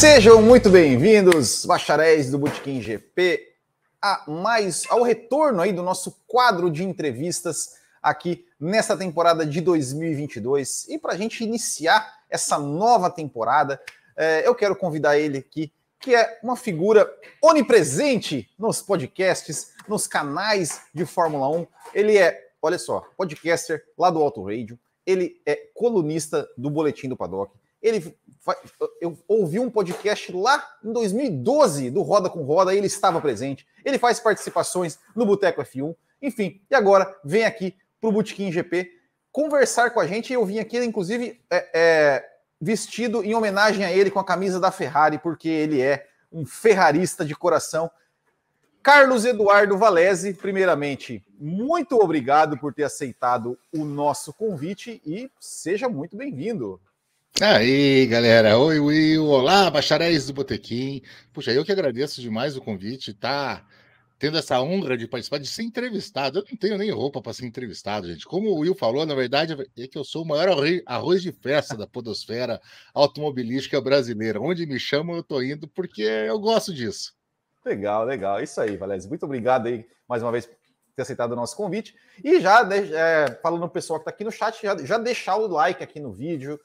Sejam muito bem-vindos, bacharéis do Botequim GP, a mais ao retorno aí do nosso quadro de entrevistas aqui nessa temporada de 2022. E para a gente iniciar essa nova temporada, é, eu quero convidar ele aqui, que é uma figura onipresente nos podcasts, nos canais de Fórmula 1. Ele é, olha só, podcaster lá do Auto Radio, ele é colunista do Boletim do Paddock, ele eu ouvi um podcast lá em 2012 do Roda com Roda, ele estava presente. Ele faz participações no Boteco F1, enfim. E agora vem aqui para o Botequim GP conversar com a gente. Eu vim aqui, inclusive, é, é, vestido em homenagem a ele com a camisa da Ferrari, porque ele é um ferrarista de coração. Carlos Eduardo Valese, primeiramente, muito obrigado por ter aceitado o nosso convite e seja muito bem-vindo. Aí, galera. Oi, Will. Olá, bacharéis do Botequim. Puxa, eu que agradeço demais o convite, tá? Tendo essa honra de participar, de ser entrevistado. Eu não tenho nem roupa para ser entrevistado, gente. Como o Will falou, na verdade, é que eu sou o maior arroz de festa da podosfera automobilística brasileira. Onde me chamam, eu tô indo, porque eu gosto disso. Legal, legal. Isso aí, Valézio. Muito obrigado aí, mais uma vez, por ter aceitado o nosso convite. E já, é, falando o pessoal que está aqui no chat, já, já deixar o like aqui no vídeo,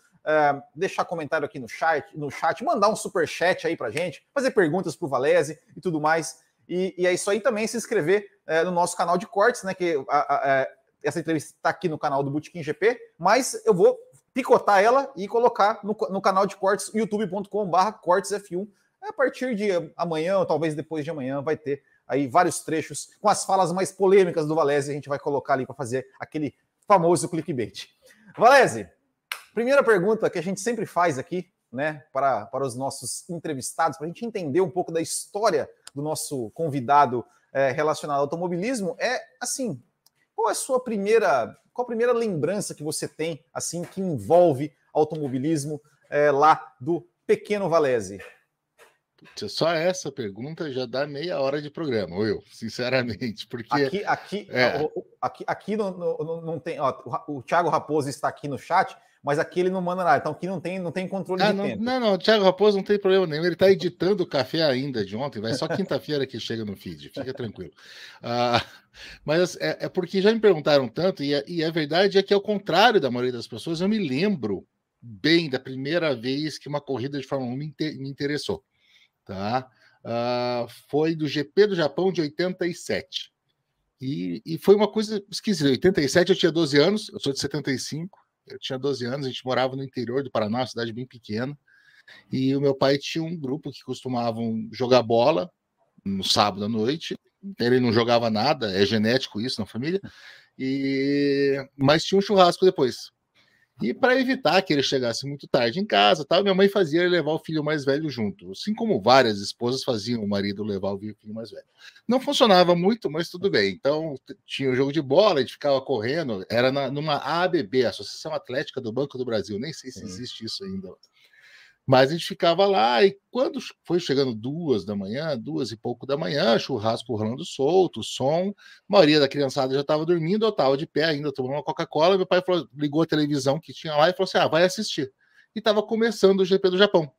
deixar comentário aqui no chat, no chat, mandar um super chat aí para gente, fazer perguntas para o Valese e tudo mais. E, e, é isso aí também, se inscrever é, no nosso canal de cortes, né? Que a, a, é, essa entrevista está aqui no canal do Bootkin GP, mas eu vou picotar ela e colocar no, no canal de cortes, youtube.com/barra cortesf1. A partir de amanhã, ou talvez depois de amanhã, vai ter aí vários trechos com as falas mais polêmicas do Valese. A gente vai colocar ali para fazer aquele famoso clickbait. Valese, Primeira pergunta que a gente sempre faz aqui, né, para, para os nossos entrevistados, para a gente entender um pouco da história do nosso convidado é, relacionado ao automobilismo, é assim: qual é a sua primeira, qual a primeira lembrança que você tem, assim, que envolve automobilismo é, lá do pequeno Valese? Só essa pergunta já dá meia hora de programa, eu, sinceramente, porque aqui, aqui, é. aqui, aqui não, não, não tem. Ó, o Thiago Raposo está aqui no chat mas aqui ele não manda nada. Então aqui não tem, não tem controle ah, de não, tempo. Não, não, o Thiago Raposo não tem problema nenhum. Ele está editando o café ainda de ontem, vai só quinta-feira que chega no feed, fica tranquilo. Uh, mas é, é, porque já me perguntaram tanto, e a, e a verdade é que, ao contrário da maioria das pessoas, eu me lembro bem da primeira vez que uma corrida de Fórmula 1 me, inter, me interessou. Tá? Uh, foi do GP do Japão de 87. E, e foi uma coisa esquisita. Em 87 eu tinha 12 anos, eu sou de 75. Eu tinha 12 anos, a gente morava no interior do Paraná, uma cidade bem pequena. E o meu pai tinha um grupo que costumavam jogar bola no sábado à noite. Ele não jogava nada, é genético isso na família. E mas tinha um churrasco depois. E para evitar que ele chegasse muito tarde em casa, tal, minha mãe fazia ele levar o filho mais velho junto, assim como várias esposas faziam o marido levar o filho mais velho. Não funcionava muito, mas tudo bem. Então tinha o jogo de bola, a gente ficava correndo, era na, numa ABB, Associação Atlética do Banco do Brasil, nem sei se existe isso ainda. Mas a gente ficava lá e quando foi chegando duas da manhã, duas e pouco da manhã, churrasco rolando solto, som, a maioria da criançada já estava dormindo, eu estava de pé ainda tomando uma Coca-Cola. Meu pai falou, ligou a televisão que tinha lá e falou assim: ah, vai assistir. E estava começando o GP do Japão.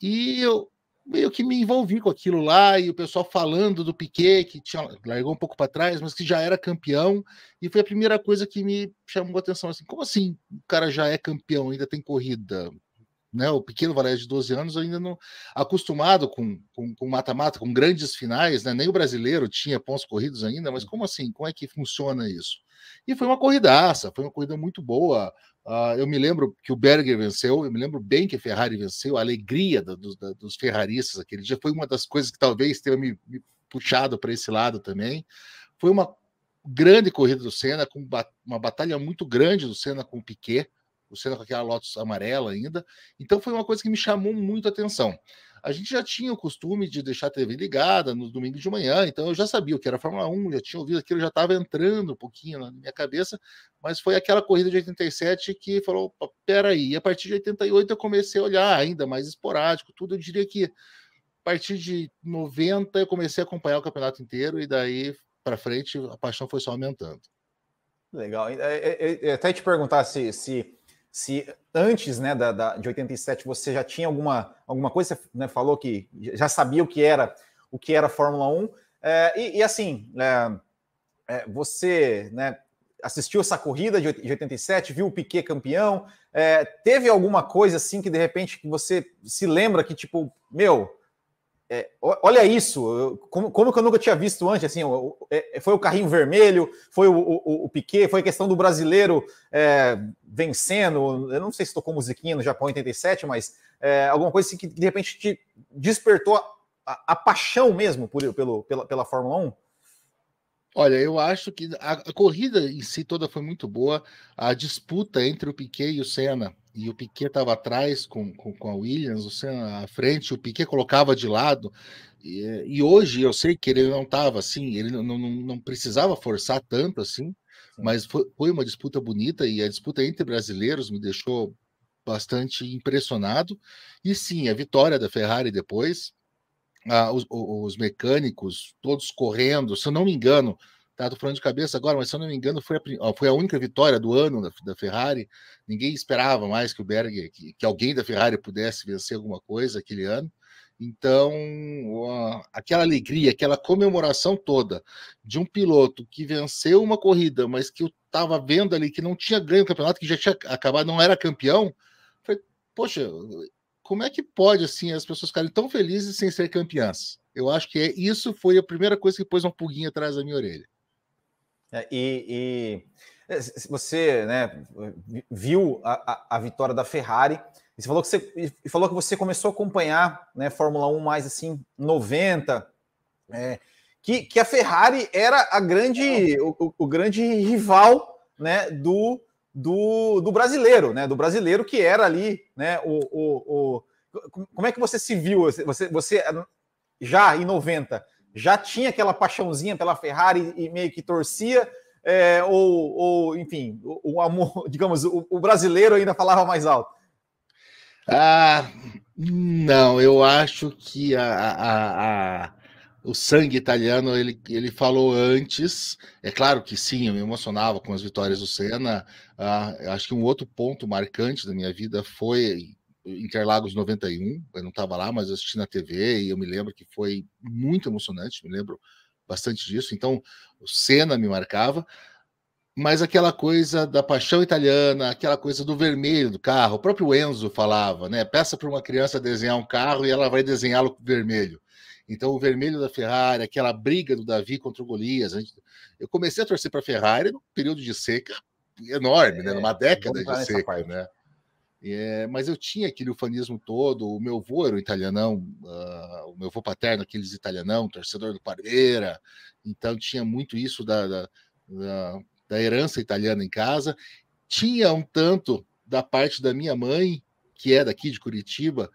E eu meio que me envolvi com aquilo lá, e o pessoal falando do Piquet, que tinha, largou um pouco para trás, mas que já era campeão, e foi a primeira coisa que me chamou a atenção, assim, como assim o cara já é campeão, ainda tem corrida? Né, o pequeno Valério de 12 anos ainda não acostumado com mata-mata, com, com, grandes finais, né? nem o brasileiro tinha pontos corridos ainda, mas como assim? Como é que funciona isso? E foi uma corridaça, foi uma corrida muito boa. Uh, eu me lembro que o Berger venceu, eu me lembro bem que a Ferrari venceu, a alegria do, do, dos ferraristas aquele dia foi uma das coisas que talvez tenha me, me puxado para esse lado também. Foi uma grande corrida do Senna, com uma batalha muito grande do Senna com o Piquet o Senna com aquela Lotus amarela ainda. Então foi uma coisa que me chamou muito a atenção. A gente já tinha o costume de deixar a TV ligada no domingo de manhã, então eu já sabia o que era Fórmula 1, já tinha ouvido aquilo, já estava entrando um pouquinho na minha cabeça, mas foi aquela corrida de 87 que falou: peraí, e a partir de 88 eu comecei a olhar ainda mais esporádico, tudo. Eu diria que a partir de 90 eu comecei a acompanhar o campeonato inteiro, e daí para frente a paixão foi só aumentando. Legal. É, é, é, até te perguntar se, se se antes né, da, da, de 87 você já tinha alguma, alguma coisa, você né, falou que já sabia o que era o que era Fórmula 1. É, e, e, assim, é, é, você né, assistiu essa corrida de 87, viu o Piquet campeão, é, teve alguma coisa assim que de repente você se lembra que, tipo, meu, é, olha isso, como, como que eu nunca tinha visto antes, assim, é, foi o carrinho vermelho, foi o, o, o Piquet, foi a questão do brasileiro é, vencendo, eu não sei se tocou musiquinha no Japão 87, mas é, alguma coisa assim que de repente te despertou a, a, a paixão mesmo por, pelo, pela, pela Fórmula 1? Olha, eu acho que a, a, corrida em si toda foi muito boa. A disputa entre o Piquet e o Senna, e o Piquet estava atrás com, com, com, a Williams, o Senna à frente, o Piquet colocava de lado. E, e hoje eu sei que ele não estava assim, ele não, não, não, precisava forçar tanto assim, mas foi, foi uma disputa bonita e a disputa entre brasileiros me deixou bastante impressionado. E sim, a vitória da Ferrari depois ah, os, os, mecânicos todos correndo, se eu não me engano, tá, tô falando de cabeça agora, mas se eu não me engano, foi a, foi a única vitória do ano da, da Ferrari. Ninguém esperava mais que o Berger, que, que, alguém da Ferrari pudesse vencer alguma coisa aquele ano. Então, aquela alegria, aquela comemoração toda de um piloto que venceu uma corrida, mas que eu estava vendo ali que não tinha ganho o campeonato, que já tinha acabado, não era campeão, foi, poxa, como é que pode assim as pessoas ficarem tão felizes sem ser campeãs? Eu acho que é, isso foi a primeira coisa que pôs um pulguinho atrás da minha orelha. É, e, e, é, você né, viu a, a, a, vitória da Ferrari. Você falou que você falou que você começou a acompanhar né, Fórmula 1 mais assim 90. É, que, que a Ferrari era a grande, o, o grande rival né, do, do, do brasileiro, né? Do brasileiro que era ali, né? O, o, o, como é que você se viu? Você, você já em 90 já tinha aquela paixãozinha pela Ferrari e meio que torcia, é, ou, ou, enfim, o, amor, digamos, o, o, brasileiro ainda falava mais alto? Ah, não, eu acho que a, a, a o sangue italiano, ele, ele falou antes. É claro que sim, eu me emocionava com as vitórias do Senna. Uh, acho que um outro ponto marcante da minha vida foi Interlagos 91. Eu não estava lá, mas assisti na TV e eu me lembro que foi muito emocionante. Me lembro bastante disso. Então, o Senna me marcava. Mas aquela coisa da paixão italiana, aquela coisa do vermelho do carro, o próprio Enzo falava, né? Peça para uma criança desenhar um carro e ela vai desenhá-lo vermelho. Então, o vermelho da Ferrari, aquela briga do Davi contra o Golias. Gente, eu comecei a torcer para a Ferrari no período de seca enorme, é, né? numa década de seca, né? É, mas eu tinha aquele ufanismo todo. O meu avô era o italianão, uh, o meu avô paterno, aqueles italianão, torcedor do Parmeira. Então, tinha muito isso da, da, da, da herança italiana em casa. Tinha um tanto da parte da minha mãe, que é daqui de Curitiba,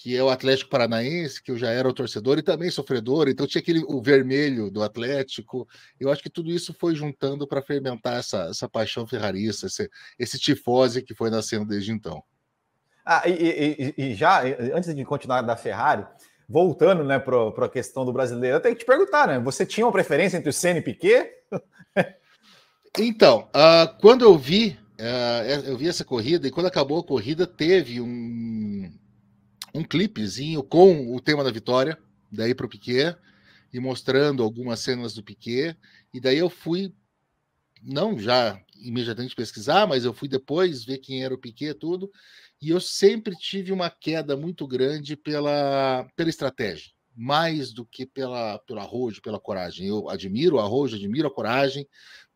que é o Atlético Paranaense, que eu já era o torcedor e também sofredor, então tinha aquele o vermelho do Atlético. Eu acho que tudo isso foi juntando para fermentar essa, essa paixão ferrarista, esse, esse tifose que foi nascendo desde então. Ah, e, e, e já, antes de continuar da Ferrari, voltando né, para a questão do brasileiro, eu tenho que te perguntar, né? Você tinha uma preferência entre o Senna e Piquet? então, uh, quando eu vi, uh, eu vi essa corrida, e quando acabou a corrida, teve um, um clipezinho com o tema da vitória, daí para o Piquet, e mostrando algumas cenas do Piquet. E daí eu fui, não já imediatamente pesquisar, mas eu fui depois ver quem era o Piquet tudo. E eu sempre tive uma queda muito grande pela, pela estratégia mais do que pela, pelo arrojo, pela coragem. Eu admiro o arrojo, admiro a coragem,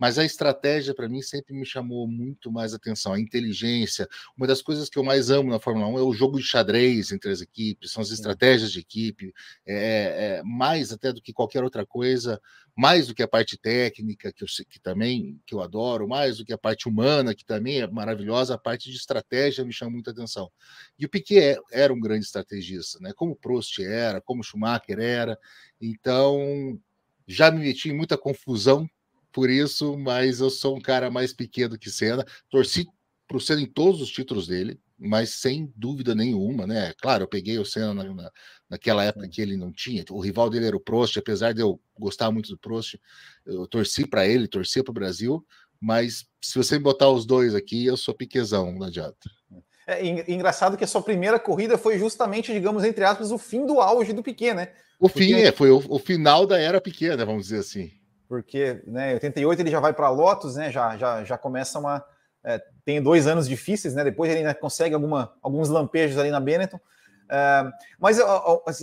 mas a estratégia para mim sempre me chamou muito mais atenção. A inteligência, uma das coisas que eu mais amo na Fórmula 1 é o jogo de xadrez entre as equipes, são as estratégias de equipe, é, é mais até do que qualquer outra coisa mais do que a parte técnica, que, eu, que também que eu adoro, mais do que a parte humana, que também é maravilhosa, a parte de estratégia me chama muita atenção. E o Piquet é, era um grande estrategista, né? como o Prost era, como o Schumacher era, então já me meti em muita confusão por isso, mas eu sou um cara mais pequeno que Senna, torci para o Senna em todos os títulos dele, mas sem dúvida nenhuma, né? Claro, eu peguei o Senna na, na, naquela época que ele não tinha. O rival dele era o Prost, apesar de eu gostar muito do Prost, eu torci para ele, torcia para o Brasil, Mas se você botar os dois aqui, eu sou piquezão, não adianta. É engraçado que a sua primeira corrida foi justamente, digamos, entre aspas, o fim do auge do Piquet, né? O Porque... fim, é, foi o, o, final da era Piquet, né? Vamos dizer assim. Porque, né, em 88 ele já vai para Lotus, né? Já, já, já começa uma. É, tem dois anos difíceis, né? Depois ele ainda consegue alguma, alguns lampejos ali na Benetton. É, mas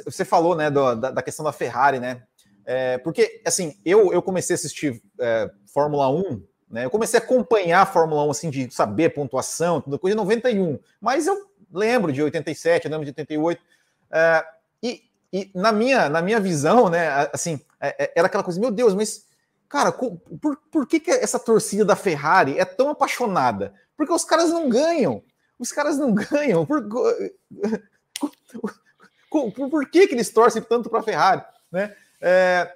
você falou, né, do, da, da, questão da Ferrari, né? É, porque, assim, eu, eu comecei a assistir é, Fórmula 1 né? Eu comecei a acompanhar a Fórmula 1, assim, de saber pontuação, tudo coisa de 91, mas eu lembro de 87, eu lembro de 88. É, e, e na, minha, na minha visão, né, assim, é, era aquela coisa, meu Deus, mas, cara, por, por que, que essa torcida da Ferrari é tão apaixonada? Porque os caras não ganham. Os caras não ganham. Por, por, por que, que eles torcem tanto para a Ferrari? Né? É,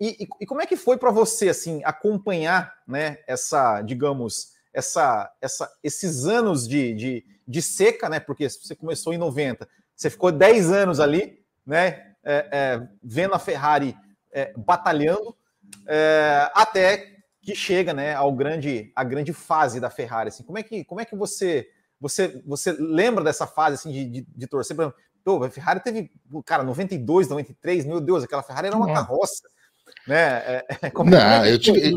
e, e, como é que foi para você assim acompanhar, né, essa, digamos, essa, essa, esses anos de, de, de seca, né? Porque você começou em 90, você ficou 10 anos ali, né? É, é, vendo a Ferrari é, batalhando é, até que chega, né, ao grande, a grande fase da Ferrari. Assim, como é que, como é que você, você, você lembra dessa fase assim de, de, de torcer? Pô, a Ferrari teve, cara, 92, 93, meu Deus, aquela Ferrari era uma carroça né? É, é, não, é eu tive.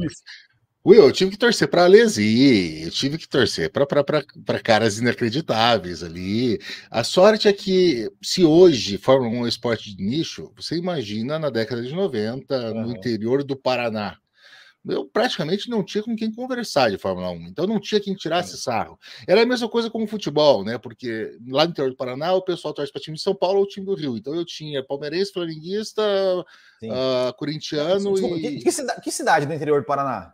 Will, eu tive que torcer para Alesi, eu tive que torcer para caras inacreditáveis ali. A sorte é que, se hoje Fórmula 1 é um esporte de nicho, você imagina na década de 90, uhum. no interior do Paraná eu praticamente não tinha com quem conversar de Fórmula 1, então não tinha quem tirasse sarro. Era a mesma coisa com o futebol, né? Porque lá no interior do Paraná o pessoal torce para time de São Paulo ou time do Rio. Então eu tinha palmeirense, flamenguista, uh, corintiano Desculpa, e. Que, que, que cidade do interior do Paraná?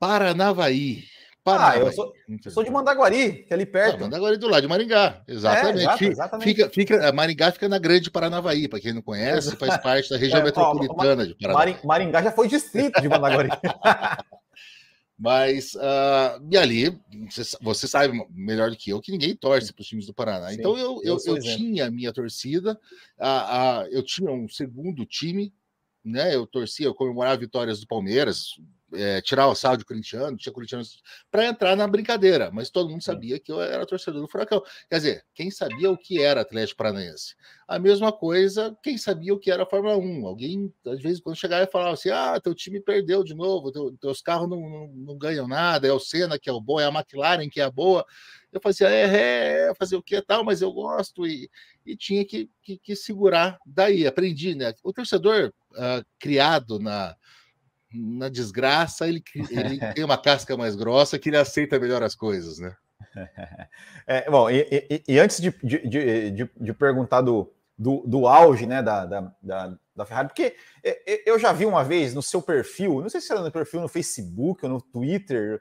Paranavaí. Ah, eu sou, sou, de Mandaguari, que é ali perto. Não, Mandaguari do lado de Maringá, exatamente. É, exato, exatamente. Fica, fica, Maringá fica na Grande Paranavaí, para quem não conhece, faz parte da região é, metropolitana ó, de Paraná. Maringá já foi distrito de Mandaguari. Mas, uh, e ali, você, sabe melhor do que eu que ninguém torce para os times do Paraná. Sim, então, eu, eu, eu, eu tinha a minha torcida, uh, uh, eu tinha um segundo time, né? Eu torcia, eu comemorava vitórias do Palmeiras, é, tirar o saldo corintiano, tinha para entrar na brincadeira, mas todo mundo sabia que eu era torcedor do Furacão. Quer dizer, quem sabia o que era Atlético Paranaense? A mesma coisa, quem sabia o que era a Fórmula 1? Alguém, às vezes, quando chegava e falava assim: ah, teu time perdeu de novo, teu, teus carros não, não, não, ganham nada, é o Senna que é o bom, é a McLaren que é a boa. Eu fazia, é, é fazer o que tal, mas eu gosto, e, e tinha que, que, que segurar. Daí, aprendi, né? O torcedor uh, criado na na desgraça, ele, ele tem uma casca mais grossa que ele aceita melhor as coisas, né? É, bom, e, e, e antes de, de, de, de, perguntar do, do, do auge né, da, da, da, da, Ferrari, porque eu já vi uma vez no seu perfil, não sei se era no perfil no Facebook ou no Twitter,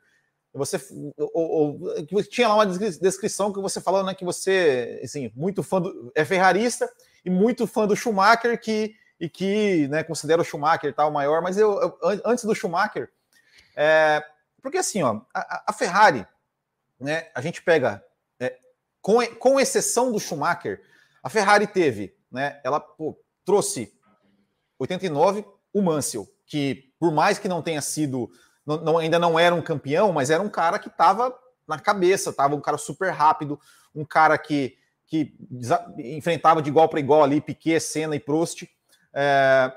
você ou, ou, tinha lá uma descrição que você falou né, que você assim, muito fã do, é ferrarista e muito fã do Schumacher que e que né, considera o Schumacher tal maior, mas eu, eu antes do Schumacher, é, porque assim, ó, a, a, Ferrari, né, a gente pega, é, com, com exceção do Schumacher, a Ferrari teve, né, ela pô, trouxe 89 o Mansell, que por mais que não tenha sido, não, não, ainda não era um campeão, mas era um cara que estava na cabeça, estava um cara super rápido, um cara que, que enfrentava de igual para igual ali Piquet, Senna e Prost. É,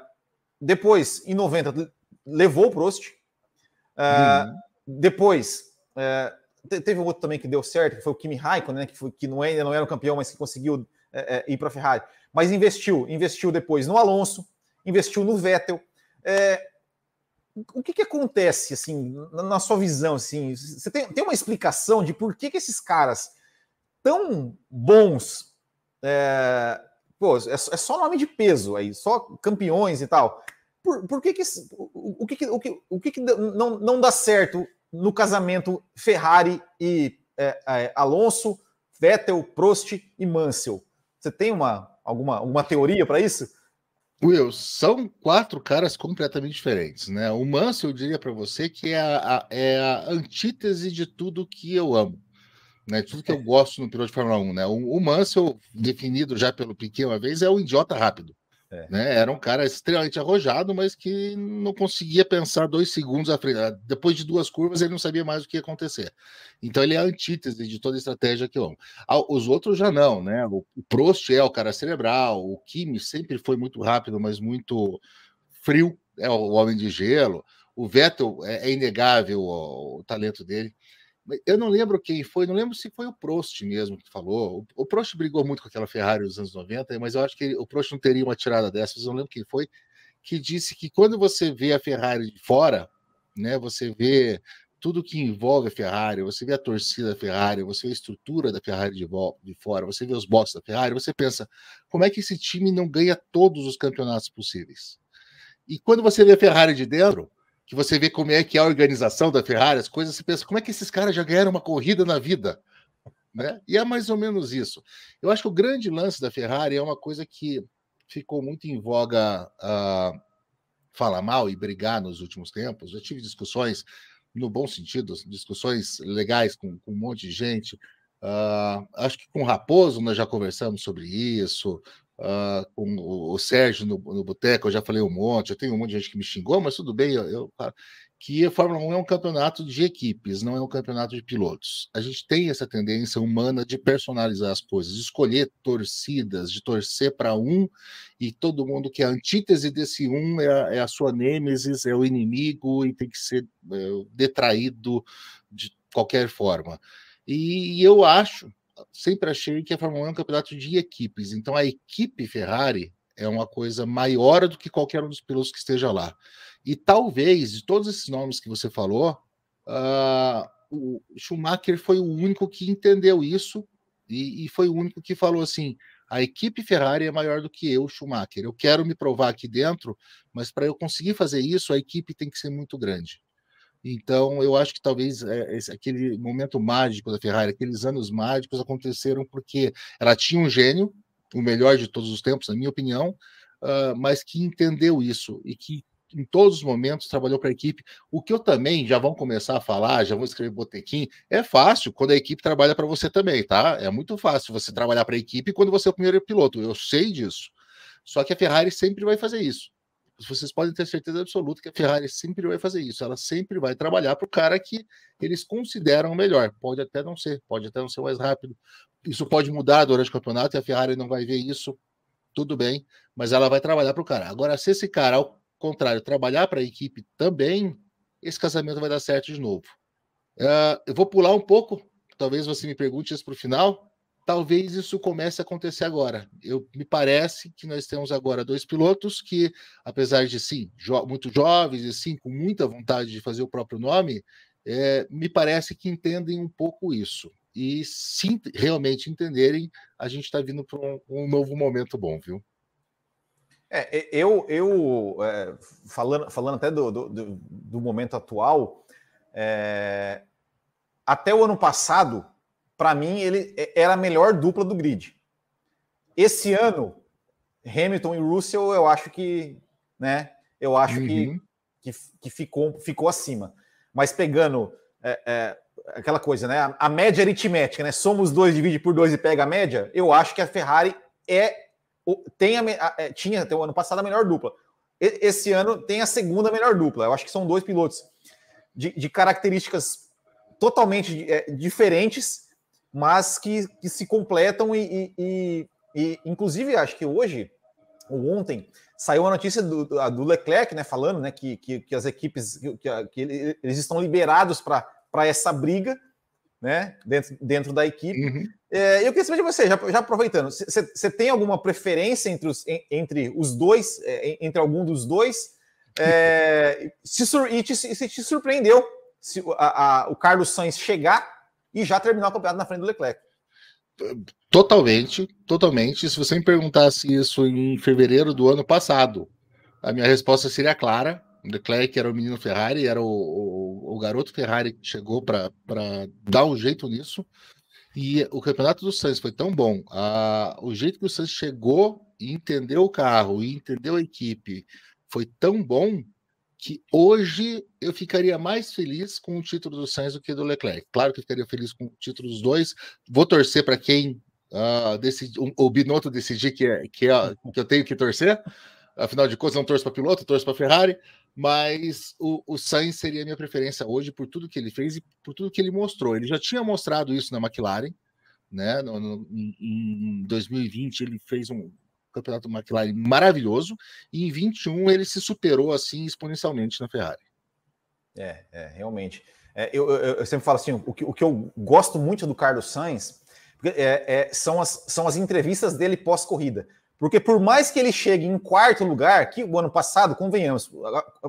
depois, em 90, levou o Prost. É, uhum. Depois, é, teve outro também que deu certo, que foi o Kimi Raikkonen, né, que, foi, que não, ainda não era o campeão, mas que conseguiu é, é, ir para a Ferrari. Mas investiu, investiu depois no Alonso, investiu no Vettel. É, o que, que acontece, assim, na, na, sua visão, assim, você tem, tem uma explicação de por que, que esses caras tão bons é, Pô, é, é só nome de peso aí, só campeões e tal. Por, por que, que o, que, o que, o que, que não, não dá certo no casamento Ferrari e é, é, Alonso, Vettel, Prost e Mansell? Você tem uma, alguma, alguma teoria para isso? Will, são quatro caras completamente diferentes, né? O Mansell, eu diria para você que é a, é a antítese de tudo que eu amo né? Tudo que eu gosto no piloto de Fórmula 1, né? O, o Mansell, definido já pelo Piquet uma vez, é o idiota rápido. É. Né? Era um cara extremamente arrojado, mas que não conseguia pensar dois segundos à frente. Depois de duas curvas, ele não sabia mais o que ia acontecer. Então, ele é a antítese de toda a estratégia que eu amo. Os outros já não, né? O Prost é o cara cerebral, o Kimi sempre foi muito rápido, mas muito frio, é o homem de gelo. O Vettel é, é inegável o talento dele. Eu não lembro quem foi, não lembro se foi o Prost mesmo que falou. O, Prost brigou muito com aquela Ferrari nos anos 90, mas eu acho que ele, o Prost não teria uma tirada dessas, eu não lembro quem foi, que disse que quando você vê a Ferrari de fora, né, você vê tudo que envolve a Ferrari, você vê a torcida da Ferrari, você vê a estrutura da Ferrari de, de fora, você vê os boxes da Ferrari, você pensa, como é que esse time não ganha todos os campeonatos possíveis? E quando você vê a Ferrari de dentro, que você vê como é que é a organização da Ferrari, as coisas, você pensa, como é que esses caras já ganharam uma corrida na vida? Né? E é mais ou menos isso. Eu acho que o grande lance da Ferrari é uma coisa que ficou muito em voga uh, falar mal e brigar nos últimos tempos. Eu tive discussões, no bom sentido, discussões legais com, com um monte de gente. Uh, acho que com o Raposo nós já conversamos sobre isso uh, com o, Sérgio no, no Boteco, eu já falei um monte, eu tenho um monte de gente que me xingou, mas tudo bem, eu, eu que a Fórmula 1 é um campeonato de equipes, não é um campeonato de pilotos. A gente tem essa tendência humana de personalizar as coisas, de escolher torcidas, de torcer para um e todo mundo que é a antítese desse um é a, é a sua nêmesis, é o inimigo e tem que ser é, detraído de qualquer forma. E, e eu acho sempre achei que a Fórmula 1 é um campeonato de equipes. Então a equipe Ferrari é uma coisa maior do que qualquer um dos pilotos que esteja lá. E talvez, de todos esses nomes que você falou, uh, o Schumacher foi o único que entendeu isso e, e, foi o único que falou assim: a equipe Ferrari é maior do que eu, Schumacher. Eu quero me provar aqui dentro, mas para eu conseguir fazer isso, a equipe tem que ser muito grande. Então, eu acho que talvez é, esse, aquele momento mágico da Ferrari, aqueles anos mágicos aconteceram porque ela tinha um gênio, o melhor de todos os tempos, na minha opinião, uh, mas que entendeu isso e que em todos os momentos trabalhou para a equipe. O que eu também já vão começar a falar, já vou escrever botequim, é fácil quando a equipe trabalha para você também, tá? É muito fácil você trabalhar para a equipe quando você é o primeiro piloto. Eu sei disso. Só que a Ferrari sempre vai fazer isso vocês podem ter certeza absoluta que a Ferrari sempre vai fazer isso. Ela sempre vai trabalhar para o cara que eles consideram melhor. Pode até não ser, pode até não ser mais rápido. Isso pode mudar durante o campeonato e a Ferrari não vai ver isso. Tudo bem, mas ela vai trabalhar para o cara. Agora, se esse cara, ao contrário, trabalhar para a equipe também, esse casamento vai dar certo de novo. Uh, eu vou pular um pouco, talvez você me pergunte isso para o final, talvez isso comece a acontecer agora. Eu me parece que nós temos agora dois pilotos que, apesar de sim, jo muito jovens e sim com muita vontade de fazer o próprio nome, é, me parece que entendem um pouco isso. E se realmente entenderem, a gente está vindo para um, um, novo momento bom, viu? É, eu, eu é, falando, falando até do, do, do momento atual, é, até o ano passado, para mim, ele é, era a melhor dupla do grid. Esse ano, Hamilton e Russell, eu acho que, né? Eu acho uhum. que, que, que, ficou, ficou acima. Mas pegando é, é, aquela coisa, né? A, a, média aritmética, né? Somos dois, divide por dois e pega a média. Eu acho que a Ferrari é tem a, a, é, tinha até o ano passado a melhor dupla. Esse ano tem a segunda melhor dupla. Eu acho que são dois pilotos de, de características totalmente é, diferentes mas que, que se completam e, e, e, inclusive, acho que hoje, ou ontem, saiu a notícia do, do Leclerc, né, falando né, que, que, que as equipes, que, que eles estão liberados para essa briga, né, dentro, dentro da equipe. Uhum. É, eu queria saber de você, já, já aproveitando, você tem alguma preferência entre os, entre os dois, é, entre algum dos dois? É, se, e te, se te surpreendeu se a, a, o Carlos Sainz chegar e já terminar o campeonato na frente do Leclerc. Totalmente, totalmente. Se você me perguntasse isso em fevereiro do ano passado, a minha resposta seria clara. O Leclerc era o menino Ferrari, era o, o, o garoto Ferrari que chegou para dar um jeito nisso. E o campeonato do Sainz foi tão bom. O jeito que o Sainz chegou e entendeu o carro e entendeu a equipe foi tão bom que hoje eu ficaria mais feliz com o título do Sainz do que do Leclerc. Claro que eu ficaria feliz com o título dos dois. Vou torcer para quem uh, decidi, um, o Binotto decidir que, é, que, é, que eu tenho que torcer. Afinal de contas, não torço para piloto, torço para Ferrari, mas o, o Sainz seria a minha preferência hoje por tudo que ele fez e por tudo que ele mostrou. Ele já tinha mostrado isso na McLaren, né? No, no, em 2020 ele fez um campeonato McLaren maravilhoso e em 21 ele se superou assim exponencialmente na Ferrari. É, é realmente. É, eu, eu, eu, sempre falo assim, o que, o que eu gosto muito do Carlos Sainz é, é, são, as, são as entrevistas dele pós-corrida. Porque por mais que ele chegue em quarto lugar, que o ano passado, convenhamos,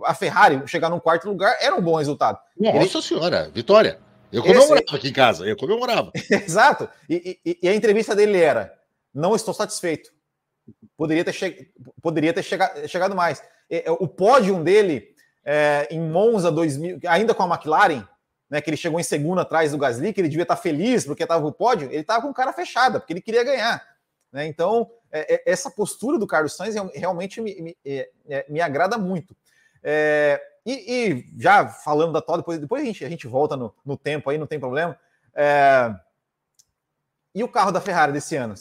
a Ferrari chegar num quarto lugar era um bom resultado. Nossa ele... senhora, vitória. Eu comemorava Esse... aqui em casa, eu comemorava. Exato. E, e, e, a entrevista dele era: não estou satisfeito. Poderia ter, che... Poderia ter chegado, chegado mais. É, o pódio dele é, em Monza 2000, ainda com a McLaren, né, que ele chegou em segundo atrás do Gasly, que ele devia estar feliz porque estava no pódio, ele estava com cara fechada, porque ele queria ganhar. Né? Então, é, é, essa postura do Carlos Sainz realmente me, me, é, é, me agrada muito. É, e, e, já falando da Todd, depois, depois a, gente, a gente volta no, no tempo aí, não tem problema. É, e o carro da Ferrari desse ano? O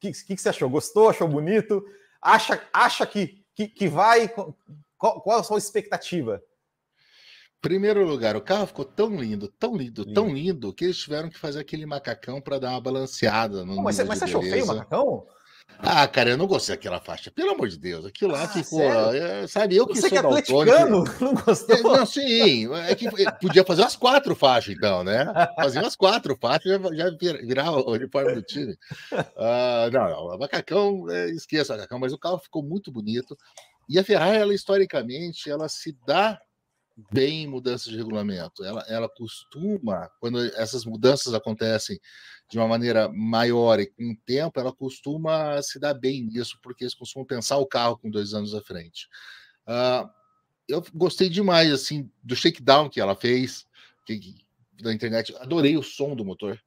que, que, que, você achou? Gostou? Achou bonito? Acha, acha que, que, que vai? Qual, qual a sua expectativa? Primeiro lugar, o carro ficou tão lindo, tão lindo, tão lindo, que eles tiveram que fazer aquele macacão para dar uma balanceada. No mas, mas você achou feio o macacão? Ah, cara, eu não gostei daquela faixa, pelo amor de Deus. Aquilo lá ah, ficou. É, sabe, eu que Você sou que é atleticano, não gostou? É, não, sim, é que podia fazer umas quatro faixas, então, né? Fazer umas quatro faixas já, já virava o uniforme do time. Uh, não, não, o macacão, é, esqueça o macacão, mas o carro ficou muito bonito. E a Ferrari, ela historicamente, ela se dá bem mudanças de regulamento. Ela, ela costuma, quando essas mudanças acontecem de uma maneira maior e com tempo, ela costuma se dar bem nisso, porque eles costumam pensar o carro com dois anos à frente. Uh, eu gostei demais assim do shakedown que ela fez que, da internet. Adorei o som do motor.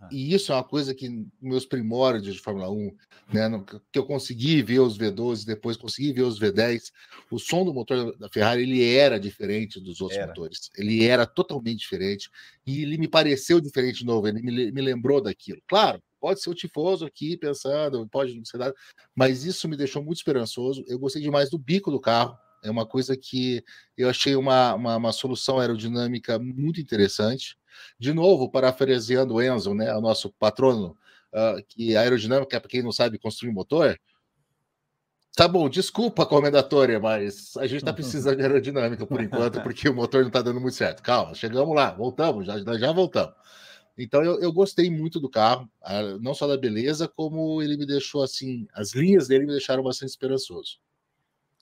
Ah. E isso é uma coisa que meus primórdios de Fórmula 1, né, que eu consegui ver os V12, depois consegui ver os V10, o som do motor da Ferrari ele era diferente dos outros era. motores. Ele era totalmente diferente e ele me pareceu diferente de novo, ele me, me lembrou daquilo. Claro, pode ser o tifoso aqui pensando, pode não ser nada, mas isso me deixou muito esperançoso. Eu gostei demais do bico do carro, é uma coisa que eu achei uma, uma, uma solução aerodinâmica muito interessante. De novo, parafraseando o Enzo, né, o nosso patrono, uh, que a aerodinâmica, para quem não sabe construir motor, Tá bom, desculpa, comendatória, mas a gente está precisando de aerodinâmica por enquanto, porque o motor não está dando muito certo. Calma, chegamos lá, voltamos, já, já voltamos. Então eu, eu gostei muito do carro, não só da beleza, como ele me deixou assim, as linhas dele me deixaram bastante esperançoso.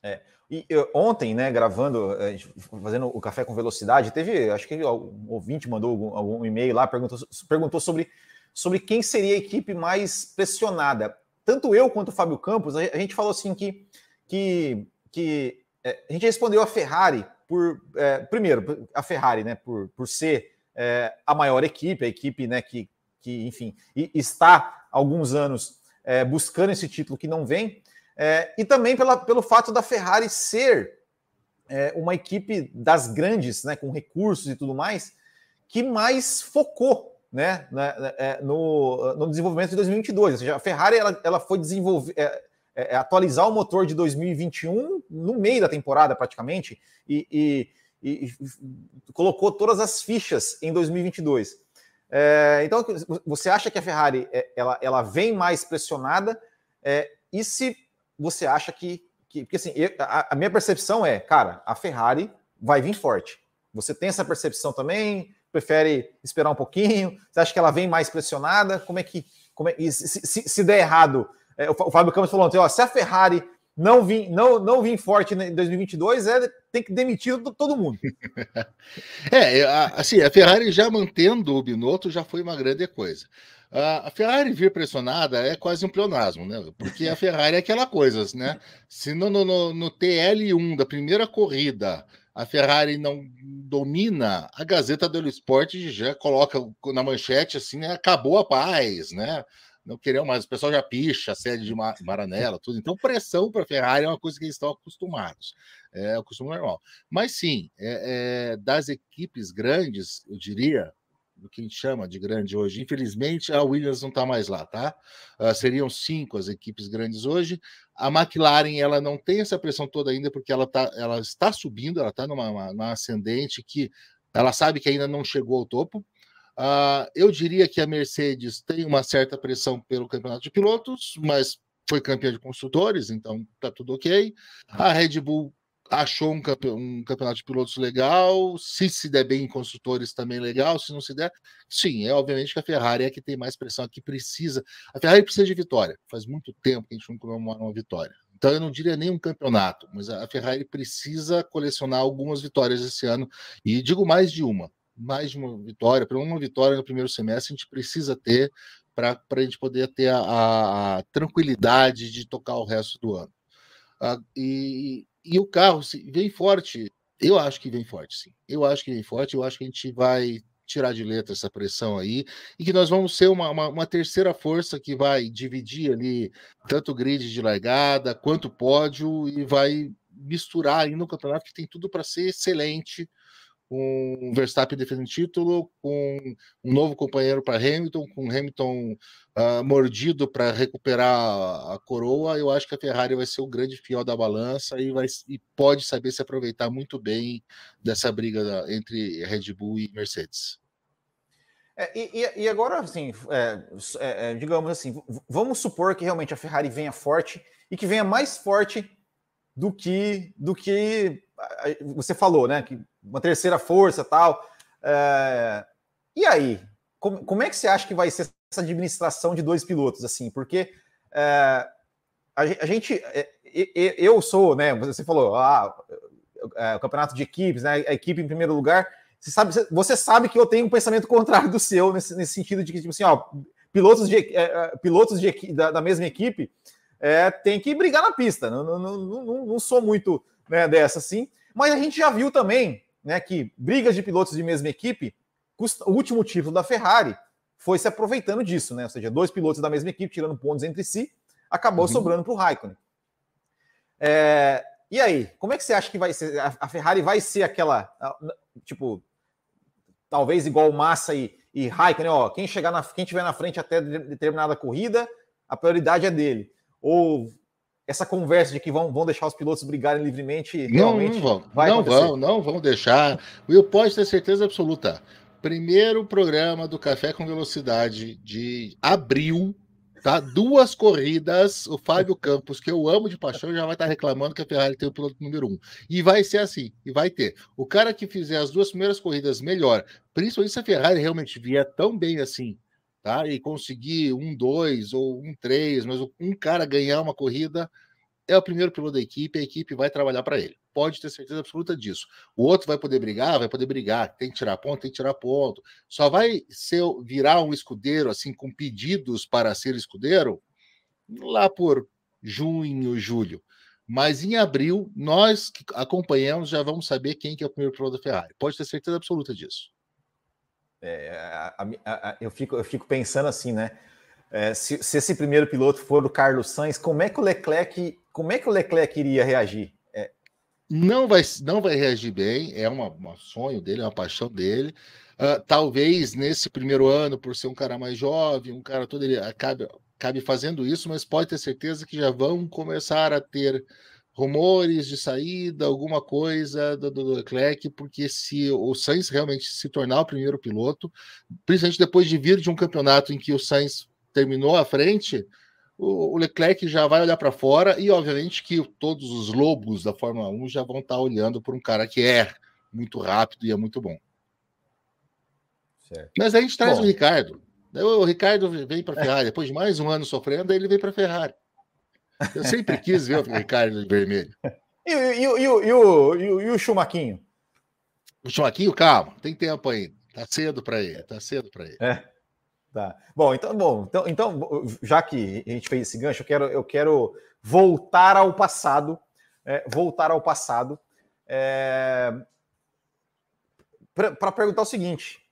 É. E eu, ontem, né, gravando, eh, fazendo o café com velocidade, teve, acho que um ouvinte mandou algum, algum e-mail lá, perguntou, perguntou sobre, sobre quem seria a equipe mais pressionada. Tanto eu quanto o Fábio Campos, a gente falou assim que, que, que é, a gente respondeu a Ferrari por, é, primeiro, a Ferrari, né, por, por ser é, a maior equipe, a equipe, né, que, que enfim, está há alguns anos buscando esse título que não vem, é, e também pela, pelo fato da Ferrari ser é, uma equipe das grandes, né, com recursos e tudo mais, que mais focou né, é, no, no desenvolvimento de 2022. Ou seja, a Ferrari ela, ela foi desenvolver, é, é, atualizar o motor de 2021 no meio da temporada, praticamente, e, e, e, e colocou todas as fichas em 2022. É, então, você acha que a Ferrari ela, ela vem mais pressionada? e se você acha que. que porque assim, a, a minha percepção é, cara, a Ferrari vai vir forte. Você tem essa percepção também? Prefere esperar um pouquinho? Você acha que ela vem mais pressionada? Como é que. Como é, se, se, se der errado, é, o Fábio Campos falou ontem, ó, se a Ferrari não vir, não, não vir forte em 2022, é, tem que demitir todo mundo. é, assim, a Ferrari já mantendo o Binotto já foi uma grande coisa. A Ferrari vir pressionada é quase um pleonasmo, né? Porque a Ferrari é aquela coisa, né? Se no, no, no TL1 da primeira corrida a Ferrari não domina, a Gazeta dello Sport já coloca na manchete assim, né? Acabou a paz, né? Não queriam mais, o pessoal já picha a sede de Maranela, tudo. Então, pressão para a Ferrari é uma coisa que eles estão acostumados, é o costume normal. Mas sim, é, é, das equipes grandes, eu diria, do que a gente chama de grande hoje. Infelizmente, a Williams não está mais lá, tá? Uh, seriam cinco as equipes grandes hoje. A McLaren ela não tem essa pressão toda ainda porque ela, tá, ela está subindo, ela está numa, numa ascendente que ela sabe que ainda não chegou ao topo. Uh, eu diria que a Mercedes tem uma certa pressão pelo campeonato de pilotos, mas foi campeã de construtores, então tá tudo ok. A Red Bull achou um, campe um, campeonato de pilotos legal, se se der bem em construtores também legal, se não se der, sim, é obviamente que a Ferrari é que tem mais pressão, que precisa. A Ferrari precisa de vitória. Faz muito tempo que a gente não comemora uma vitória. Então eu não diria nem um campeonato, mas a Ferrari precisa colecionar algumas vitórias esse ano e digo mais de uma, mais de uma vitória, para uma vitória no primeiro semestre a gente precisa ter para a gente poder ter a, a, a, tranquilidade de tocar o resto do ano. Ah, e, e o carro vem forte. Eu acho que vem forte, sim. Eu acho que vem forte. Eu acho que a gente vai tirar de letra essa pressão aí e que nós vamos ser uma, uma, uma terceira força que vai dividir ali tanto grid de largada quanto pódio e vai misturar aí no campeonato que tem tudo para ser excelente com o Verstappen defendendo título, com um novo companheiro para Hamilton, com Hamilton uh, mordido para recuperar a coroa, eu acho que a Ferrari vai ser o grande fiel da balança e, vai, e pode saber se aproveitar muito bem dessa briga da, entre Red Bull e Mercedes. É, e, e, agora, assim, é, é, é, digamos assim, vamos supor que realmente a Ferrari venha forte e que venha mais forte do que do que você falou, né? Que uma terceira força tal. É... E aí, como, como, é que você acha que vai ser essa administração de dois pilotos assim? Porque é, a, a, gente, é, eu sou, né? Você falou, ah, é, o campeonato de equipes, né? A equipe em primeiro lugar. Você sabe, você sabe que eu tenho um pensamento contrário do seu nesse, nesse sentido de que, tipo assim, ó, pilotos de, é, é, pilotos de, da, da mesma equipe é, tem que brigar na pista. Não, não, não, não sou muito né, dessa assim. Mas a gente já viu também né, que brigas de pilotos de mesma equipe, o último título da Ferrari foi se aproveitando disso, né? Ou seja, dois pilotos da mesma equipe tirando pontos entre si, acabou uhum. sobrando para o Raikkonen. É, e aí, como é que você acha que vai ser? A Ferrari vai ser aquela, tipo, talvez igual Massa e, e Raikkonen, ó, quem chegar na, quem tiver na frente até determinada corrida, a prioridade é dele. Ou essa conversa de que vão, vão deixar os pilotos brigarem livremente não, não vão, vai não acontecer. vão, não vão deixar. O Will pode ter certeza absoluta. Primeiro programa do Café com Velocidade de abril, tá? Duas corridas, o Fábio Campos, que eu amo de paixão, já vai estar reclamando que a Ferrari tem o piloto número um. E vai ser assim, e vai ter. O cara que fizer as duas primeiras corridas melhor, principalmente se a Ferrari realmente vier tão bem assim, tá? E conseguir um dois ou um três, mas um cara ganhar uma corrida é o primeiro piloto da equipe, a equipe vai trabalhar para ele. Pode ter certeza absoluta disso. O outro vai poder brigar, vai poder brigar, tem que tirar ponto, tem que tirar ponto. Só vai ser virar um escudeiro assim com pedidos para ser escudeiro lá por junho, julho. Mas em abril, nós que acompanhamos já vamos saber quem que é o primeiro piloto da Ferrari. Pode ter certeza absoluta disso. É, a, a, a, eu, fico, eu fico pensando assim, né? É, se, se, esse primeiro piloto for o Carlos Sainz, como é que o Leclerc, como é que o Leclerc iria reagir? É... Não vai, não vai reagir bem. É um sonho dele, é uma paixão dele. Uh, talvez nesse primeiro ano, por ser um cara mais jovem, um cara todo ele acabe, acabe fazendo isso, mas pode ter certeza que já vão começar a ter rumores de saída, alguma coisa do, do Leclerc, porque se o Sainz realmente se tornar o primeiro piloto, principalmente depois de vir de um campeonato em que o Sainz terminou à frente, o, o Leclerc já vai olhar para fora e, obviamente, que todos os lobos da Fórmula 1 já vão estar tá olhando por um cara que é muito rápido e é muito bom. Certo. Mas a gente traz bom. o Ricardo. O Ricardo vem para a Ferrari, depois de mais um ano sofrendo, ele vem para a Ferrari. Eu sempre quis ver o Ricardo vermelho. E, e, e, o, e, o, e o Chumaquinho? O Chumaquinho, calma, tem tempo ainda. Tá cedo para ele, tá cedo para ele. É. Tá. Bom, então, bom, então, então, já que a gente fez esse gancho, eu quero, eu quero voltar ao passado, é, voltar ao passado, é, para perguntar o seguinte: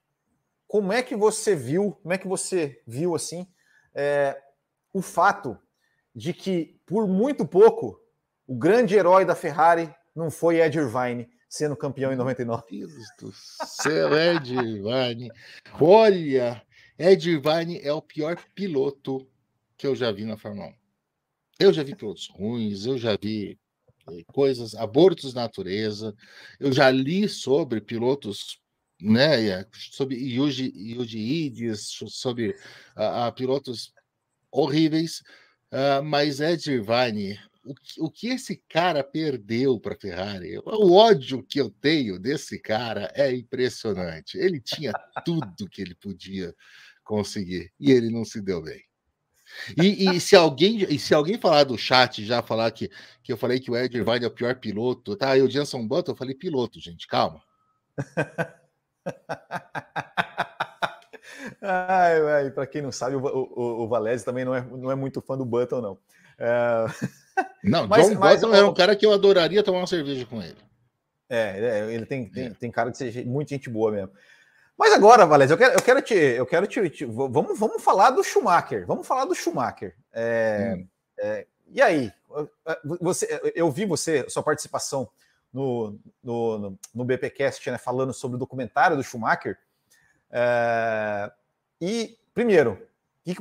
como é que você viu, como é que você viu assim é, o fato de que, por muito pouco, o grande herói da Ferrari não foi Ed Irvine, sendo campeão em 99. Deus do céu, Ed Irvine. Olha, Ed Irvine é o pior piloto que eu já vi na Fórmula 1. Eu já vi pilotos ruins, eu já vi eh, coisas, abortos na natureza, eu já li sobre pilotos, né, sobre Yuji, Yuji Idis, sobre uh, uh, pilotos horríveis, uh, mas Ed Irvine o o que esse cara perdeu para a Ferrari, o ódio que eu tenho desse cara é impressionante. Ele tinha tudo que ele podia conseguir e ele não se deu bem. E, e, se alguém e se alguém falar do chat já falar que, que eu falei que o Ed Irvine é o pior piloto, tá? E o Jenson Button, eu falei piloto, gente, calma. Ai, para quem não sabe, o, o, o Valese também não é, não é muito fã do Button, não. É... Não, mas, John mas, Button era um cara que eu adoraria tomar uma cerveja com ele. É, é ele tem, tem, é. tem cara de ser muito gente boa mesmo. Mas agora, Valézio, eu quero, eu quero te. Eu quero te, te, vamos, vamos falar do Schumacher. Vamos falar do Schumacher. É, hum. é, e aí? Você, eu vi você, sua participação no, no, no BPcast, né, falando sobre o documentário do Schumacher. É, e, primeiro, que,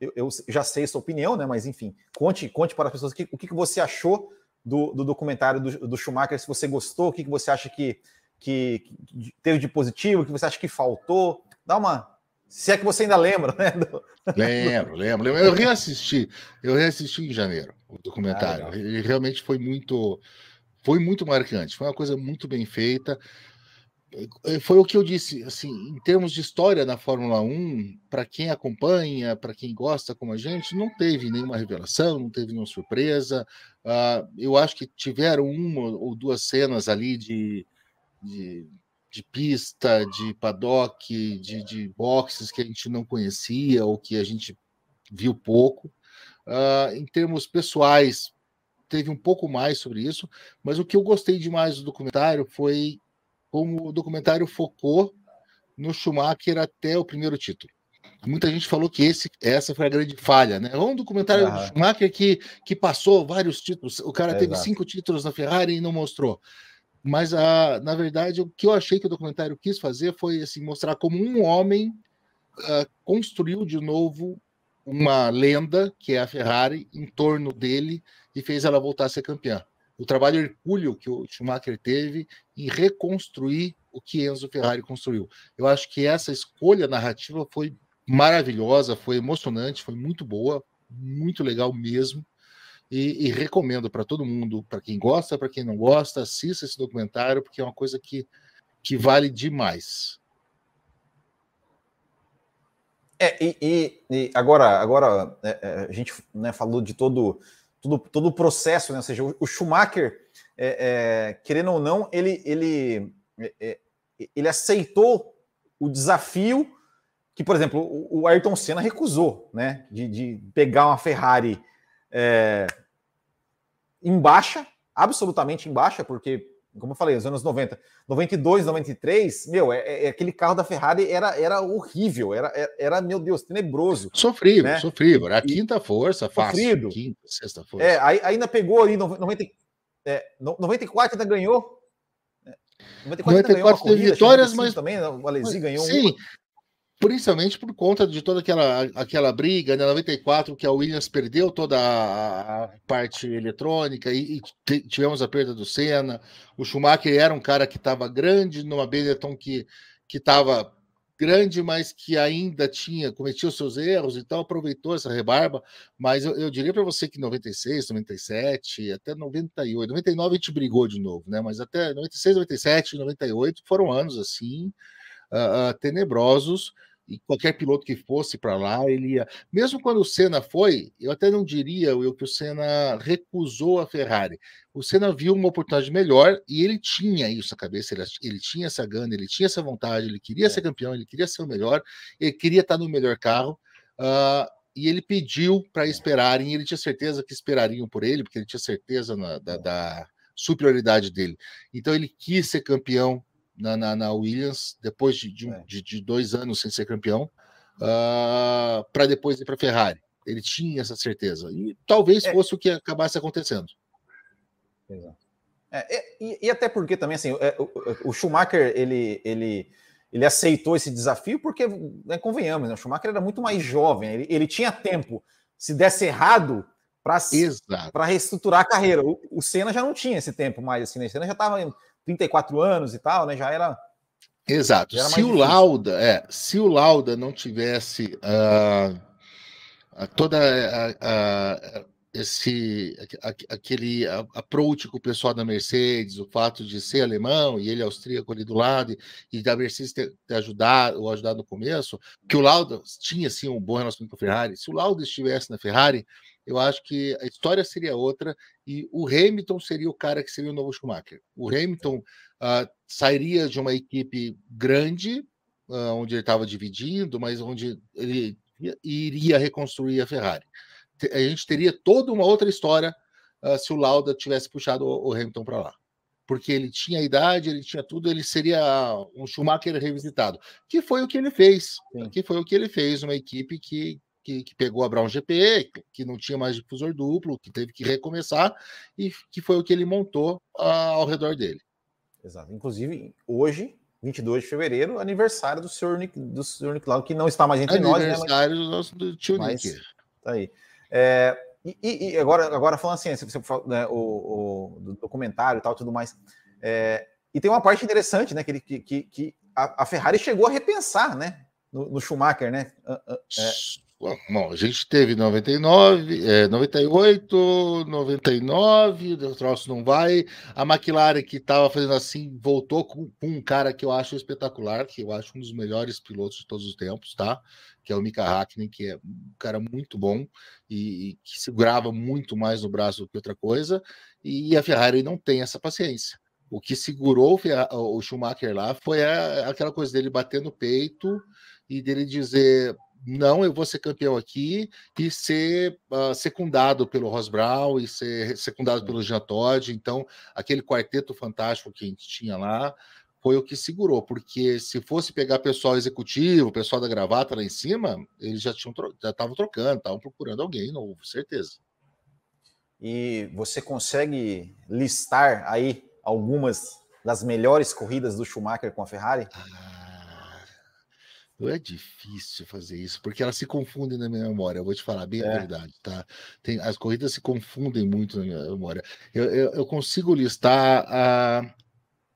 eu, eu, já sei sua opinião, né? Mas enfim, conte, conte para as pessoas o que, o que você achou do, do documentário do, do, Schumacher, se você gostou, o que, que você acha que, que, que, teve de positivo, o que você acha que faltou. Dá uma. Se é que você ainda lembra, né? Do... Lembro, lembro, lembro. Eu reassisti, eu reassisti em janeiro o documentário. Ah, Ele realmente foi muito, foi muito marcante, foi uma coisa muito bem feita. É, foi o que eu disse, assim, em termos de história na Fórmula 1, para quem acompanha, para quem gosta como a gente, não teve nenhuma revelação, não teve nenhuma surpresa. Uh, eu acho que tiveram uma ou duas cenas ali de, de, de pista, de paddock, de, de, boxes que a gente não conhecia ou que a gente viu pouco. Uh, em termos pessoais, teve um pouco mais sobre isso, mas o que eu gostei demais do documentário foi como o documentário focou no Schumacher até o primeiro título. Muita gente falou que esse, essa foi a grande falha, né? É um documentário do Schumacher que, que passou vários títulos. O cara é teve exato. cinco títulos na Ferrari e não mostrou. Mas, a, na verdade, o que eu achei que o documentário quis fazer foi assim, mostrar como um homem uh, construiu de novo uma lenda, que é a Ferrari, em torno dele e fez ela voltar a ser campeã o trabalho hercúleo que o Schumacher teve em reconstruir o que Enzo Ferrari construiu. Eu acho que essa escolha narrativa foi maravilhosa, foi emocionante, foi muito boa, muito legal mesmo. E, e recomendo para todo mundo, para quem gosta, para quem não gosta, assista esse documentário, porque é uma coisa que, que vale demais. É, e, e, e agora, agora é, é, a gente né, falou de todo todo, todo o processo, né? Ou seja, o, Schumacher, é, é, querendo ou não, ele, ele, é, é, ele aceitou o desafio que, por exemplo, o, o Ayrton Senna recusou, né? De, de pegar uma Ferrari é, em baixa, absolutamente em baixa, porque como eu falei, os anos 90, 92, 93, meu, é, é, é, aquele carro da Ferrari era, era horrível, era, era, é, era meu Deus, tenebroso. Sofrível, né? sofrível. Era a quinta força, fácil. Sofrido. Quinta, sexta força. É, aí, ainda pegou ali, 90, é, 94 ainda ganhou. 94, 94 ainda ganhou uma corrida, vitórias, mas também, né? o Alesi ganhou Sim, principalmente por conta de toda aquela, aquela briga, né, 94, que a Williams perdeu toda a, a parte eletrônica e, e, tivemos a perda do Senna. O Schumacher era um cara que estava grande numa Benetton que estava grande, mas que ainda tinha, cometia os seus erros, então aproveitou essa rebarba. Mas eu, eu diria para você que 96, 97, até 98, 99 a gente brigou de novo, né? Mas até 96, 97, 98 foram anos assim. Uh, uh, tenebrosos e qualquer piloto que fosse para lá, ele ia. Mesmo quando o Senna foi, eu até não diria eu que o Senna recusou a Ferrari. O Senna viu uma oportunidade melhor e ele tinha isso na cabeça, ele, ele tinha essa gana, ele tinha essa vontade, ele queria é. ser campeão, ele queria ser o melhor, ele queria estar no melhor carro. Uh, e ele pediu para esperarem, ele tinha certeza que esperariam por ele, porque ele tinha certeza na, da, da superioridade dele. Então ele quis ser campeão, na, na, na Williams, depois de, de, é. de, de, dois anos sem ser campeão, uh, ah, para depois ir para a Ferrari. Ele tinha essa certeza. E talvez é. fosse o que acabasse acontecendo. Exato. É, e, e, até porque também, assim, é, o, o, Schumacher, ele, ele, ele aceitou esse desafio porque, né, convenhamos, né, o Schumacher era muito mais jovem, ele, ele tinha tempo, se desse errado, para reestruturar a carreira. O, o Senna já não tinha esse tempo mais, assim, né? O Senna já estava 34 anos e tal, né? Já era. Exato. Já era se o Lauda, é, se o Lauda não tivesse uh, toda a, esse aquele approach com o pessoal da Mercedes, o fato de ser alemão e ele austríaco ali do lado, e da Mercedes ter, ter ajudado ou ajudado no começo, que o Lauda tinha sim um bom relacionamento com a Ferrari. Se o Lauda estivesse na Ferrari, eu acho que a história seria outra e o Hamilton seria o cara que seria o novo Schumacher. O Hamilton uh, sairia de uma equipe grande, uh, onde ele estava dividindo, mas onde ele iria reconstruir a Ferrari a gente teria toda uma outra história uh, se o Lauda tivesse puxado o, o Hamilton para lá. Porque ele tinha idade, ele tinha tudo, ele seria um Schumacher revisitado. Que foi o que ele fez. Sim. Que foi o que ele fez, uma equipe que, que, que, pegou a Brown GP, que não tinha mais difusor duplo, que teve que recomeçar, e que foi o que ele montou uh, ao redor dele. Exato. Inclusive, hoje, 22 de fevereiro, aniversário do senhor Nick, do senhor Nick Lauda, que não está mais entre aniversário nós. Aniversário né, mas... do nosso do tio Nick. Tá aí. É, e, e, agora, agora falando assim, você, né, o, o documentário e tal, tudo mais. É, e tem uma parte interessante, né? Que, que, que a, a Ferrari chegou a repensar, né? No, no Schumacher, né? É. Bom, a gente teve 99, é, 98, 99, o troço não vai. A McLaren que estava fazendo assim voltou com, com, um cara que eu acho espetacular, que eu acho um dos melhores pilotos de todos os tempos, tá? Que é o Mika Hakkinen, que é um cara muito bom e, e, que segurava muito mais no braço do que outra coisa, e a Ferrari não tem essa paciência. O que segurou o Schumacher lá foi a, aquela coisa dele bater no peito e dele dizer: não, eu vou ser campeão aqui e ser uh, secundado pelo Ross Brown e ser secundado pelo Jean Todt. Então, aquele quarteto fantástico que a gente tinha lá foi o que segurou, porque se fosse pegar pessoal executivo, pessoal da gravata lá em cima, eles já tinham já estavam trocando, estavam procurando alguém novo, certeza. E você consegue listar aí algumas das melhores corridas do Schumacher com a Ferrari? Ah, é difícil fazer isso, porque elas se confundem na minha memória. Eu vou te falar bem é. a verdade, tá? Tem, as corridas se confundem muito na minha memória. Eu, eu, eu consigo listar a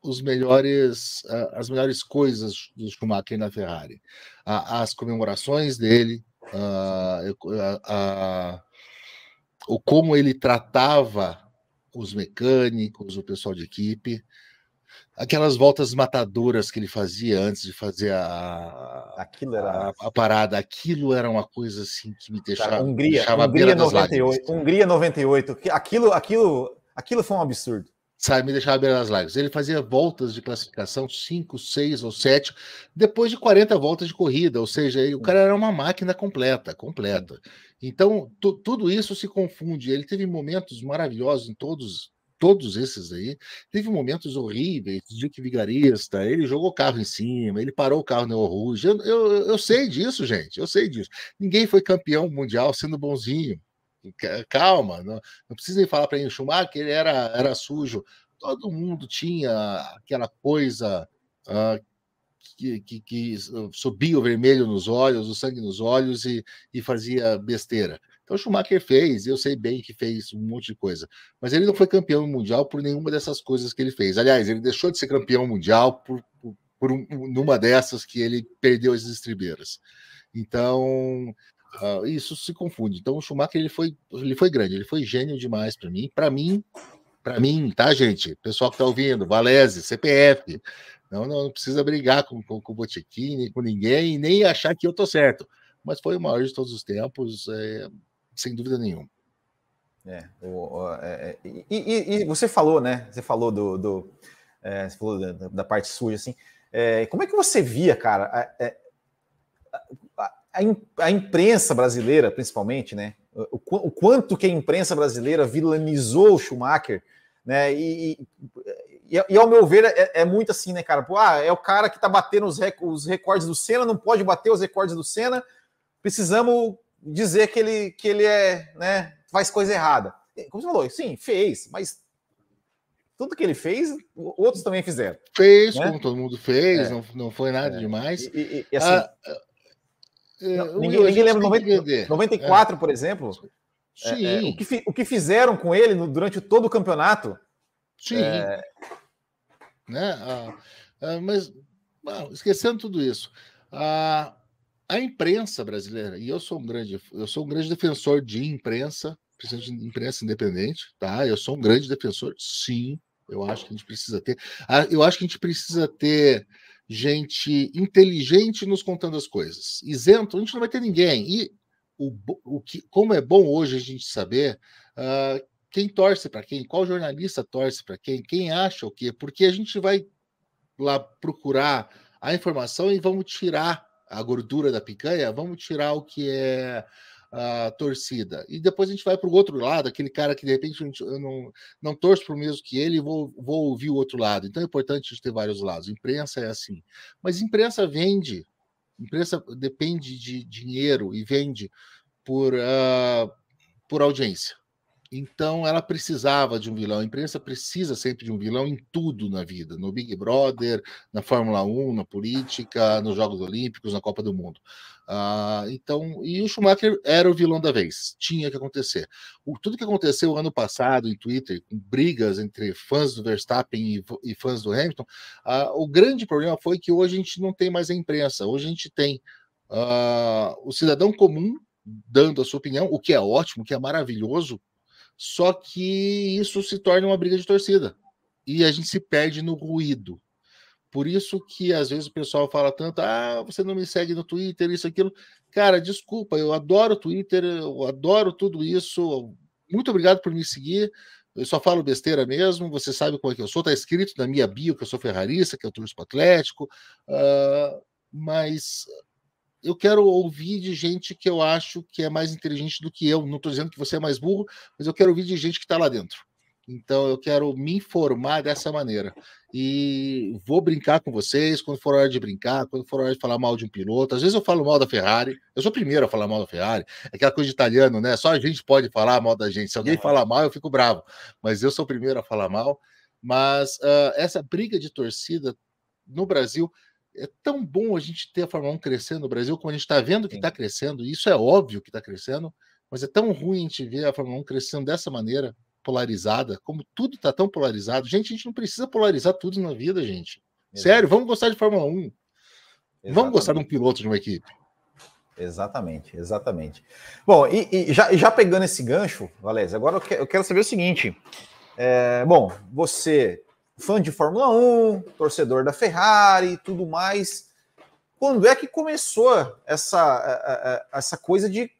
os melhores, as melhores coisas do Schumacher na Ferrari. As comemorações dele, o como ele tratava os mecânicos, o pessoal de equipe, aquelas voltas matadoras que ele fazia antes de fazer a, aquilo era... a, a parada, aquilo era uma coisa assim que me deixava, Hungria, deixava Hungria 98, Hungria 98, aquilo, aquilo, aquilo foi um absurdo sabe, me deixava à das lágrimas. Ele fazia voltas de classificação, 5, 6 ou 7, depois de 40 voltas de corrida, ou seja, o cara era uma máquina completa, completa. Então, tudo isso se confunde. Ele teve momentos maravilhosos em todos todos esses aí. Teve momentos horríveis, Dick Vigarista, ele jogou o carro em cima, ele parou o carro no Rouge. Eu, eu, eu sei disso, gente, eu sei disso. Ninguém foi campeão mundial sendo bonzinho. Calma, não, não nem falar para ele. O Schumacher ele era, era sujo. Todo mundo tinha aquela coisa uh, que, que, que, subia o vermelho nos olhos, o sangue nos olhos e, e fazia besteira. Então Schumacher fez, eu sei bem que fez um monte de coisa, mas ele não foi campeão mundial por nenhuma dessas coisas que ele fez. Aliás, ele deixou de ser campeão mundial por, por, por um, numa dessas que ele perdeu as estribeiras. Então, Uh, isso se confunde. Então o Schumacher ele foi, ele foi grande, ele foi gênio demais para mim. Para mim, para mim, tá, gente? Pessoal que tá ouvindo, Valese, CPF. Não, não, não precisa brigar com, com, com o Botequim, com ninguém, nem achar que eu tô certo. Mas foi o maior de todos os tempos, é, sem dúvida nenhuma. É, o, é, é e, e, e, você falou, né? Você falou do, do é, você falou da, da, parte suja, assim. É, como é que você via, cara? A, imprensa brasileira, principalmente, né? O, o, quanto que a imprensa brasileira vilanizou o Schumacher, né? E, e, e ao meu ver, é, é, muito assim, né, cara? Pô, ah, é o cara que tá batendo os, rec os recordes do Senna, não pode bater os recordes do Senna, precisamos dizer que ele, que ele é, né, faz coisa errada. Como você falou, sim, fez, mas tudo que ele fez, outros também fizeram. Fez, né? como todo mundo fez, é. não, não foi nada é. demais. E, e, assim, ah, não, ninguém, ninguém lembra 90, 94, é. por exemplo. Sim. É, é, o, que, o que fizeram com ele no, durante todo o campeonato. Sim. É, né? Ah, ah, mas, esquecendo tudo isso, a, a imprensa brasileira, e eu sou um grande, eu sou um grande defensor de imprensa, principalmente de imprensa independente, tá? Eu sou um grande defensor, sim. Eu acho que a gente precisa ter. Eu acho que a gente precisa ter gente inteligente nos contando as coisas. Isento, a gente não vai ter ninguém. E o, o que, como é bom hoje a gente saber uh, quem torce para quem, qual jornalista torce para quem, quem acha o quê, porque a gente vai lá procurar a informação e vamos tirar a gordura da picanha, vamos tirar o que é a torcida. E depois a gente vai para o outro lado, aquele cara que de repente eu não, não torço para o mesmo que ele vou, vou ouvir o outro lado. Então é importante a gente ter vários lados. Imprensa é assim. Mas imprensa vende. Imprensa depende de dinheiro e vende por, uh, por audiência. Então ela precisava de um vilão. A imprensa precisa sempre de um vilão em tudo na vida, no Big Brother, na Fórmula 1, na política, nos Jogos Olímpicos, na Copa do Mundo. Uh, então, e o Schumacher era o vilão da vez, tinha que acontecer. O, tudo que aconteceu ano passado em Twitter, com brigas entre fãs do Verstappen e, e fãs do Hamilton, uh, o grande problema foi que hoje a gente não tem mais a imprensa, hoje a gente tem uh, o cidadão comum dando a sua opinião, o que é ótimo, o que é maravilhoso, só que isso se torna uma briga de torcida e a gente se perde no ruído. Por isso que às vezes o pessoal fala tanto: ah, você não me segue no Twitter, isso, aquilo. Cara, desculpa, eu adoro o Twitter, eu adoro tudo isso. Muito obrigado por me seguir. Eu só falo besteira mesmo, você sabe como é que eu sou, tá escrito na minha bio que eu sou ferrarista, que eu torço para Atlético, uh, mas eu quero ouvir de gente que eu acho que é mais inteligente do que eu. Não estou dizendo que você é mais burro, mas eu quero ouvir de gente que está lá dentro. Então eu quero me informar dessa maneira. E vou brincar com vocês quando for hora de brincar, quando for hora de falar mal de um piloto. Às vezes eu falo mal da Ferrari. Eu sou o primeiro a falar mal da Ferrari. É aquela coisa de italiano, né? Só a gente pode falar mal da gente. Se alguém falar mal, eu fico bravo. Mas eu sou o primeiro a falar mal. Mas uh, essa briga de torcida no Brasil é tão bom a gente ter a Fórmula 1 crescendo no Brasil, como a gente está vendo que está crescendo, isso é óbvio que está crescendo, mas é tão ruim a gente ver a Fórmula 1 crescendo dessa maneira, polarizada, como tudo está tão polarizado. Gente, a gente não precisa polarizar tudo na vida, gente. Exato. Sério, vamos gostar de Fórmula 1. Exatamente. Vamos gostar de um piloto de uma equipe. Exatamente, exatamente. Bom, e, e já, já, pegando esse gancho, Valézia, agora eu, que, eu quero saber o seguinte. É, bom, você fã de Fórmula 1, torcedor da Ferrari e tudo mais. Quando é que começou essa, essa coisa de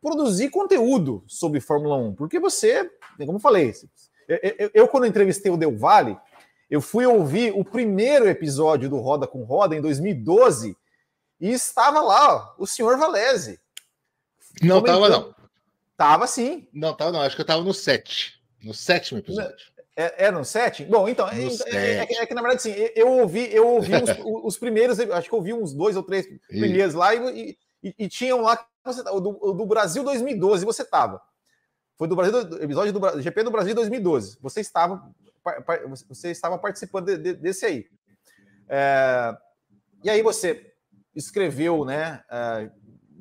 produzir conteúdo sobre Fórmula 1? Porque você, como eu falei, eu, eu, eu quando entrevistei o Del Valle, eu fui ouvir o primeiro episódio do Roda com Roda em 2012 e estava lá o senhor Valese. Não estava, não. Tava sim. Não, estava não. Acho que eu estava no 7. No sétimo episódio. É, no 7? Bom, então, é, é, é, é, que na verdade, assim, eu ouvi, eu ouvi os, os, primeiros, acho que eu ouvi uns dois ou três primeiros lá e, e, e tinham lá o do, do, Brasil 2012, você estava. Foi do Brasil, episódio do GP do Brasil 2012. Você estava, você estava participando de, de, desse aí. É, e aí você escreveu, né? É,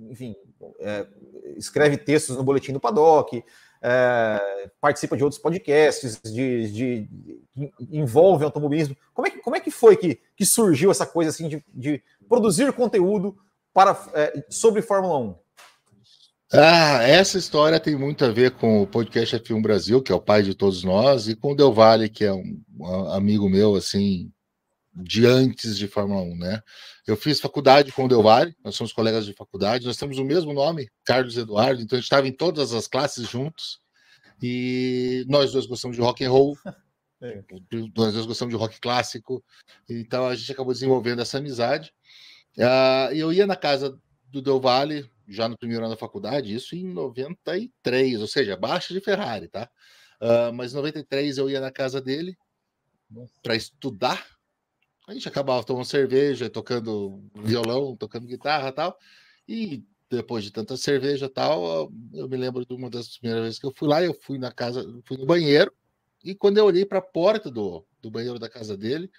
enfim, é, escreve textos no boletim do Paddock, é, participa de outros podcasts, de, de, de, envolve automobilismo. Como é que, como é que foi que, que surgiu essa coisa assim de, de produzir conteúdo para, é, sobre Fórmula 1? Ah, essa história tem muito a ver com o podcast F1 Brasil, que é o pai de todos nós, e com o Del Valle, que é um, amigo meu, assim, de antes de Fórmula 1, né? Eu fiz faculdade com o Del Valle, nós somos colegas de faculdade, nós temos o mesmo nome, Carlos Eduardo, então a gente estava em todas as classes juntos, e nós dois gostamos de rock and roll, é. nós dois gostamos de rock clássico, então a gente acabou desenvolvendo essa amizade. Uh, eu ia na casa do Del Valle, já no primeiro ano da faculdade, isso em 93, ou seja, baixa de Ferrari, tá? Uh, mas em 93 eu ia na casa dele para estudar a gente acabava tomando cerveja, tocando violão, tocando guitarra tal. E depois de tanta cerveja tal, eu me lembro de uma das primeiras vezes que eu fui lá, eu fui na casa, fui no banheiro, E quando eu olhei para a porta do, do banheiro da casa dele,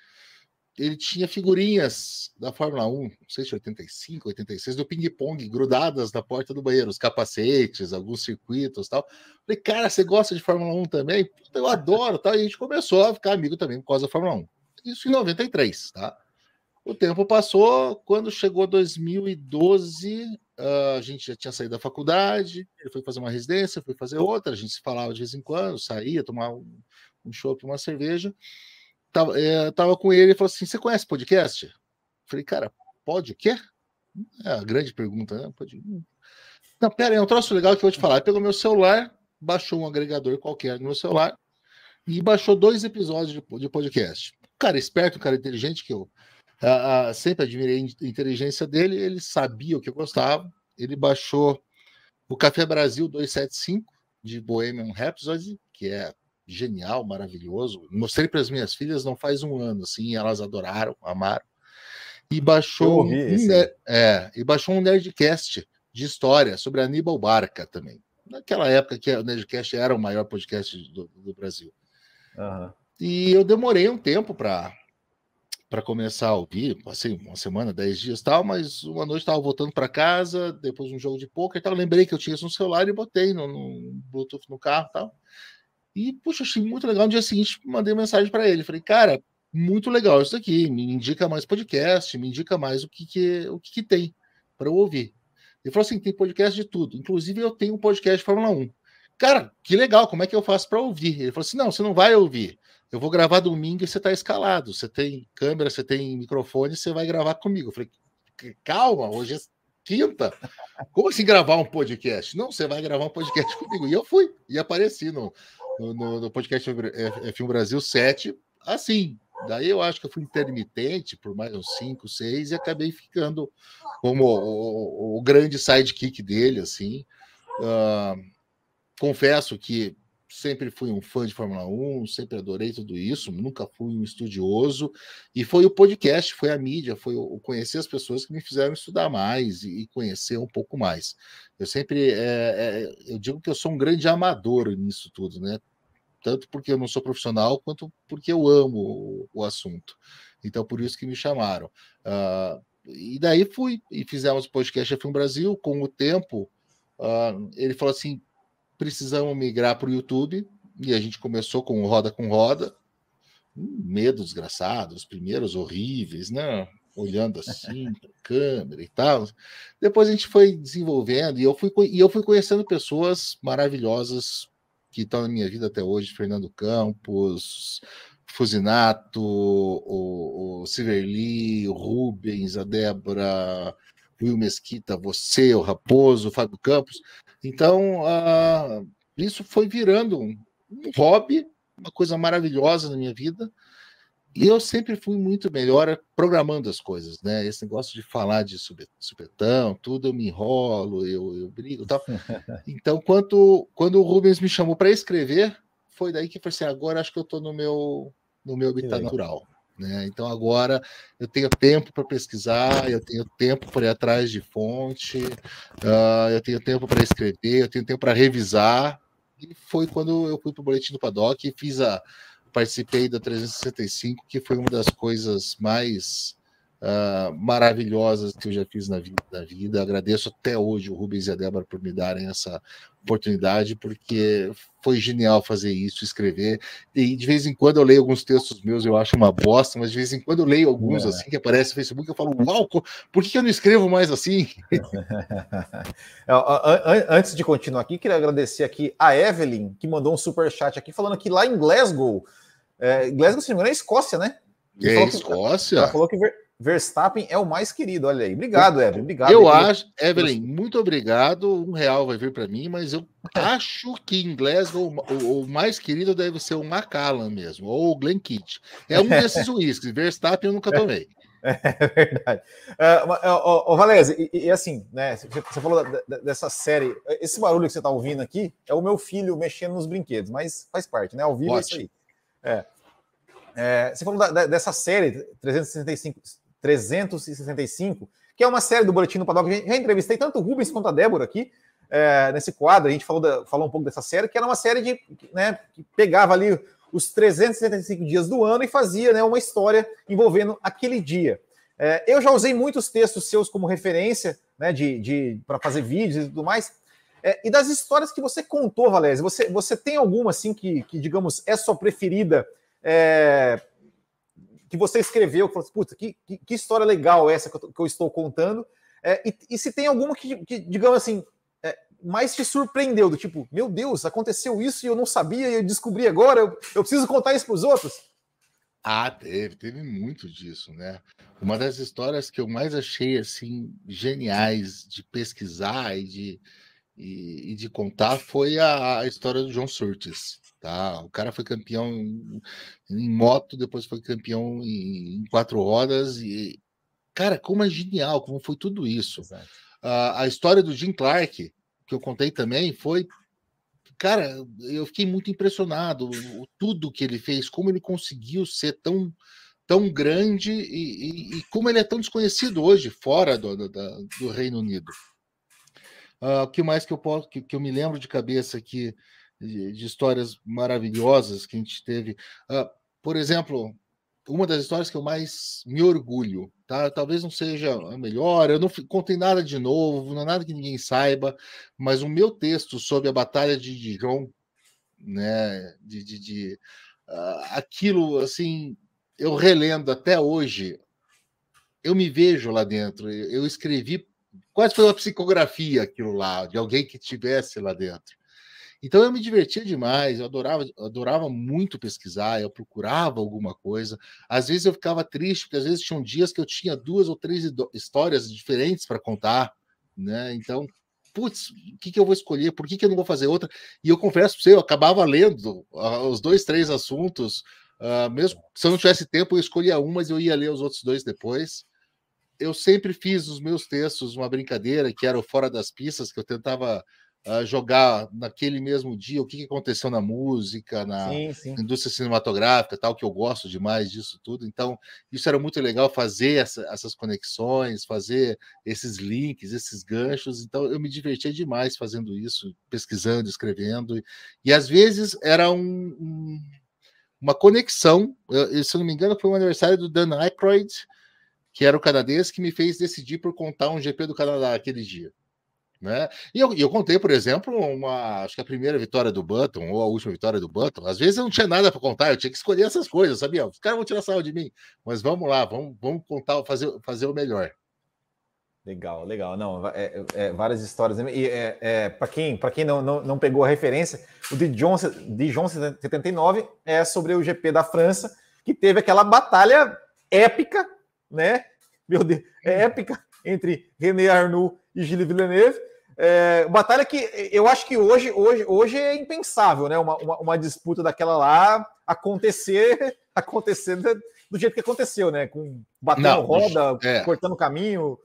ele tinha figurinhas da Fórmula 1, não sei se 85, 86, do ping-pong, grudadas na porta do banheiro, os capacetes, alguns circuitos tal. Falei, cara, você gosta de Fórmula 1 também? Eu adoro, tal. E a gente começou a ficar amigo também por causa da Fórmula 1. Isso em 93, tá? O tempo passou, quando chegou 2012, uh, ah, a gente já tinha saído da faculdade, ele foi fazer uma residência, foi fazer outra, a gente se falava de vez em quando, saía, tomava um, um chopp, uma cerveja tava, é, tava com ele e falou assim: Você conhece podcast? Falei, cara, pode o quê? É a grande pergunta, né? Pode... Não, pera aí, é um troço legal que eu vou te falar. Ele pegou meu celular, baixou um agregador qualquer no meu celular e baixou dois episódios de, de podcast. Um cara esperto, um cara inteligente, que eu uh, uh, sempre admirei a inteligência dele, ele sabia o que eu gostava. Ele baixou o Café Brasil 275 de Bohemian Rhapsody, que é genial, maravilhoso. Mostrei para as minhas filhas não faz um ano, assim, elas adoraram, amaram. E baixou, um, é, e baixou um Nerdcast de história sobre Aníbal Barca também. Naquela época que o Nerdcast era o maior podcast do, do Brasil. Uhum. E eu demorei um tempo para para começar a ouvir, passei uma semana, dez dias tal, mas uma noite estava voltando para casa, depois de um jogo de poker, tal, lembrei que eu tinha isso no celular e botei no, no Bluetooth no carro tal. E, puxa, achei muito legal. No dia seguinte, mandei mensagem para ele. Falei, cara, muito legal isso aqui. Me indica mais podcast, me indica mais o que, que, o que, que tem para eu ouvir. Ele falou assim: tem podcast de tudo. Inclusive, eu tenho um podcast de Fórmula 1. Cara, que legal, como é que eu faço para ouvir? Ele falou assim: não, você não vai ouvir. Eu vou gravar domingo e você está escalado. Você tem câmera, você tem microfone, você vai gravar comigo. Eu falei, calma, hoje é quinta. Como assim gravar um podcast? Não, você vai gravar um podcast comigo. E eu fui, e apareci no, no, no, podcast F1 Brasil 7, assim. Daí eu acho que eu fui intermitente por mais uns 5, 6 e acabei ficando como o, o, o grande sidekick dele, assim. Uh, confesso que sempre fui um fã de Fórmula 1, sempre adorei tudo isso, nunca fui um estudioso, e foi o podcast, foi a mídia, foi o conhecer as pessoas que me fizeram estudar mais e conhecer um pouco mais. Eu sempre, é, é, eu digo que eu sou um grande amador nisso tudo, né? Tanto porque eu não sou profissional, quanto porque eu amo o, o assunto. Então, por isso que me chamaram. Uh, e daí fui e fizemos o podcast F1 Brasil. Com o tempo, uh, ele falou assim: precisamos migrar para o YouTube. E a gente começou com Roda com Roda. Um medo desgraçado, os primeiros horríveis, né? Olhando assim para câmera e tal. Depois a gente foi desenvolvendo e eu fui, e eu fui conhecendo pessoas maravilhosas que estão na minha vida até hoje: Fernando Campos, Fusinato, o, o Silverly, o Rubens, a Débora, Will Mesquita, você, o Raposo, o Fábio Campos. Então, uh, isso foi virando um, hobby, uma coisa maravilhosa na minha vida. E eu sempre fui muito melhor programando as coisas, né? Esse negócio de falar de supetão, tudo eu me enrolo, eu, eu brigo tal. Então, quando, quando o Rubens me chamou para escrever, foi daí que eu falei assim: agora acho que eu estou no meu, no meu habitat natural. Né? Então agora eu tenho tempo para pesquisar, eu tenho tempo para ir atrás de fonte, uh, eu tenho tempo para escrever, eu tenho tempo para revisar. E foi quando eu fui para o Boletim do Paddock e fiz a. Participei da 365, que foi uma das coisas mais uh, maravilhosas que eu já fiz na vida, na vida. Agradeço até hoje o Rubens e a Débora por me darem essa oportunidade, porque foi genial fazer isso, escrever. E de vez em quando eu leio alguns textos meus, eu acho uma bosta, mas de vez em quando eu leio alguns é. assim que aparece no Facebook, eu falo, uau, por que eu não escrevo mais assim? Antes de continuar aqui, queria agradecer aqui a Evelyn, que mandou um super chat aqui, falando que lá em Glasgow, é, Glasgow, se não me engano, é Escócia, né? É, Escócia. ela falou que Verstappen é o mais querido. Olha aí. Obrigado, Evelyn. Obrigado. Eu acho, Evelyn, muito obrigado. Um real vai vir para mim, mas eu acho que em Glasgow o, o, mais querido deve ser o Macallan mesmo, ou o Glen Kidd. É um desses uísques. Verstappen eu nunca tomei. É verdade. Uh, Valese, e, e, assim, né? Você falou da, da, dessa série. Esse barulho que você está ouvindo aqui é o meu filho mexendo nos brinquedos, mas faz parte, né? Ao vivo Ótimo. é isso aí. É. É, você falou da, dessa série 365, 365, que é uma série do Boletim do Paddock. Já entrevistei tanto o Rubens quanto a Débora aqui é, nesse quadro. A gente falou, da, falou um pouco dessa série, que era uma série de, né, que pegava ali os 375 dias do ano e fazia né, uma história envolvendo aquele dia. É, eu já usei muitos textos seus como referência, né, de, de para fazer vídeos e tudo mais. É, e das histórias que você contou, Valézia, você, você tem alguma assim que, que digamos, é sua preferida, é, que você escreveu, que falou, puta, que, que, que, história legal essa que eu, que eu estou contando? É, e, e, se tem alguma que, que digamos assim, é, mais te surpreendeu, do tipo, meu Deus, aconteceu isso e eu não sabia e eu descobri agora, eu, eu preciso contar isso para os outros? Ah, teve, teve muito disso, né? Uma das histórias que eu mais achei assim geniais de pesquisar e de, e, e de contar foi a, a, história do John Surtees, tá? O cara foi campeão em, em moto, depois foi campeão em, em, quatro rodas e cara, como é genial, como foi tudo isso. Uh, a história do Jim Clark que eu contei também foi cara, eu fiquei muito impressionado o, tudo que ele fez, como ele conseguiu ser tão tão grande e, e, e como ele é tão desconhecido hoje fora do, do, do Reino Unido. Uh, o que mais que eu posso que, que, eu me lembro de cabeça aqui de, histórias maravilhosas que a gente teve? Uh, por exemplo, uma das histórias que eu mais me orgulho, tá? Talvez não seja a melhor, eu não contei nada de novo, não é nada que ninguém saiba, mas o meu texto sobre a Batalha de Dijon, né? De, de, de uh, aquilo, assim, eu relendo até hoje, eu me vejo lá dentro. Eu escrevi, quase foi uma psicografia aquilo lá, de alguém que estivesse lá dentro. Então eu me divertia demais, eu adorava, adorava muito pesquisar, eu procurava alguma coisa. Às vezes eu ficava triste, porque às vezes tinham dias que eu tinha duas ou três histórias diferentes para contar, né? Então, putz, o que, que eu vou escolher? Por que, que eu não vou fazer outra? E eu confesso para você, eu acabava lendo uh, os dois, três assuntos, uh, mesmo se eu não tivesse tempo, eu escolhia um, mas eu ia ler os outros dois depois. Eu sempre fiz os meus textos uma brincadeira, que era o Fora das Pistas, que eu tentava uh, jogar naquele mesmo dia o que, que aconteceu na música, na sim, sim. indústria cinematográfica, tal, que eu gosto demais disso tudo. Então, isso era muito legal fazer essa, essas conexões, fazer esses links, esses ganchos. Então, eu me divertia demais fazendo isso, pesquisando, escrevendo. E, e às vezes era um, um, uma conexão. Eu, se eu não me engano, foi um aniversário do Dan Aykroyd, que era o canadense, que me fez decidir por contar um GP do Canadá aquele dia. Né? E eu, eu contei, por exemplo, uma, acho que a primeira vitória do Button, ou a última vitória do Button. Às vezes eu não tinha nada para contar, eu tinha que escolher essas coisas, sabia? Os caras vão tirar sarro de mim, mas vamos lá, vamos, vamos contar, fazer, fazer o melhor. Legal, legal. Não, é, é, várias histórias. E é, é para quem, quem não, não, não, pegou a referência, o de John, de John 79 é sobre o GP da França, que teve aquela batalha épica, né? Meu Deus, é épica entre René Arnoux e Gilles Villeneuve é, batalha que eu acho que hoje, hoje, hoje é impensável, né? Uma, uma, uma disputa daquela lá acontecer, acontecer do jeito que aconteceu, né? Com batendo não, roda, é. cortando caminho.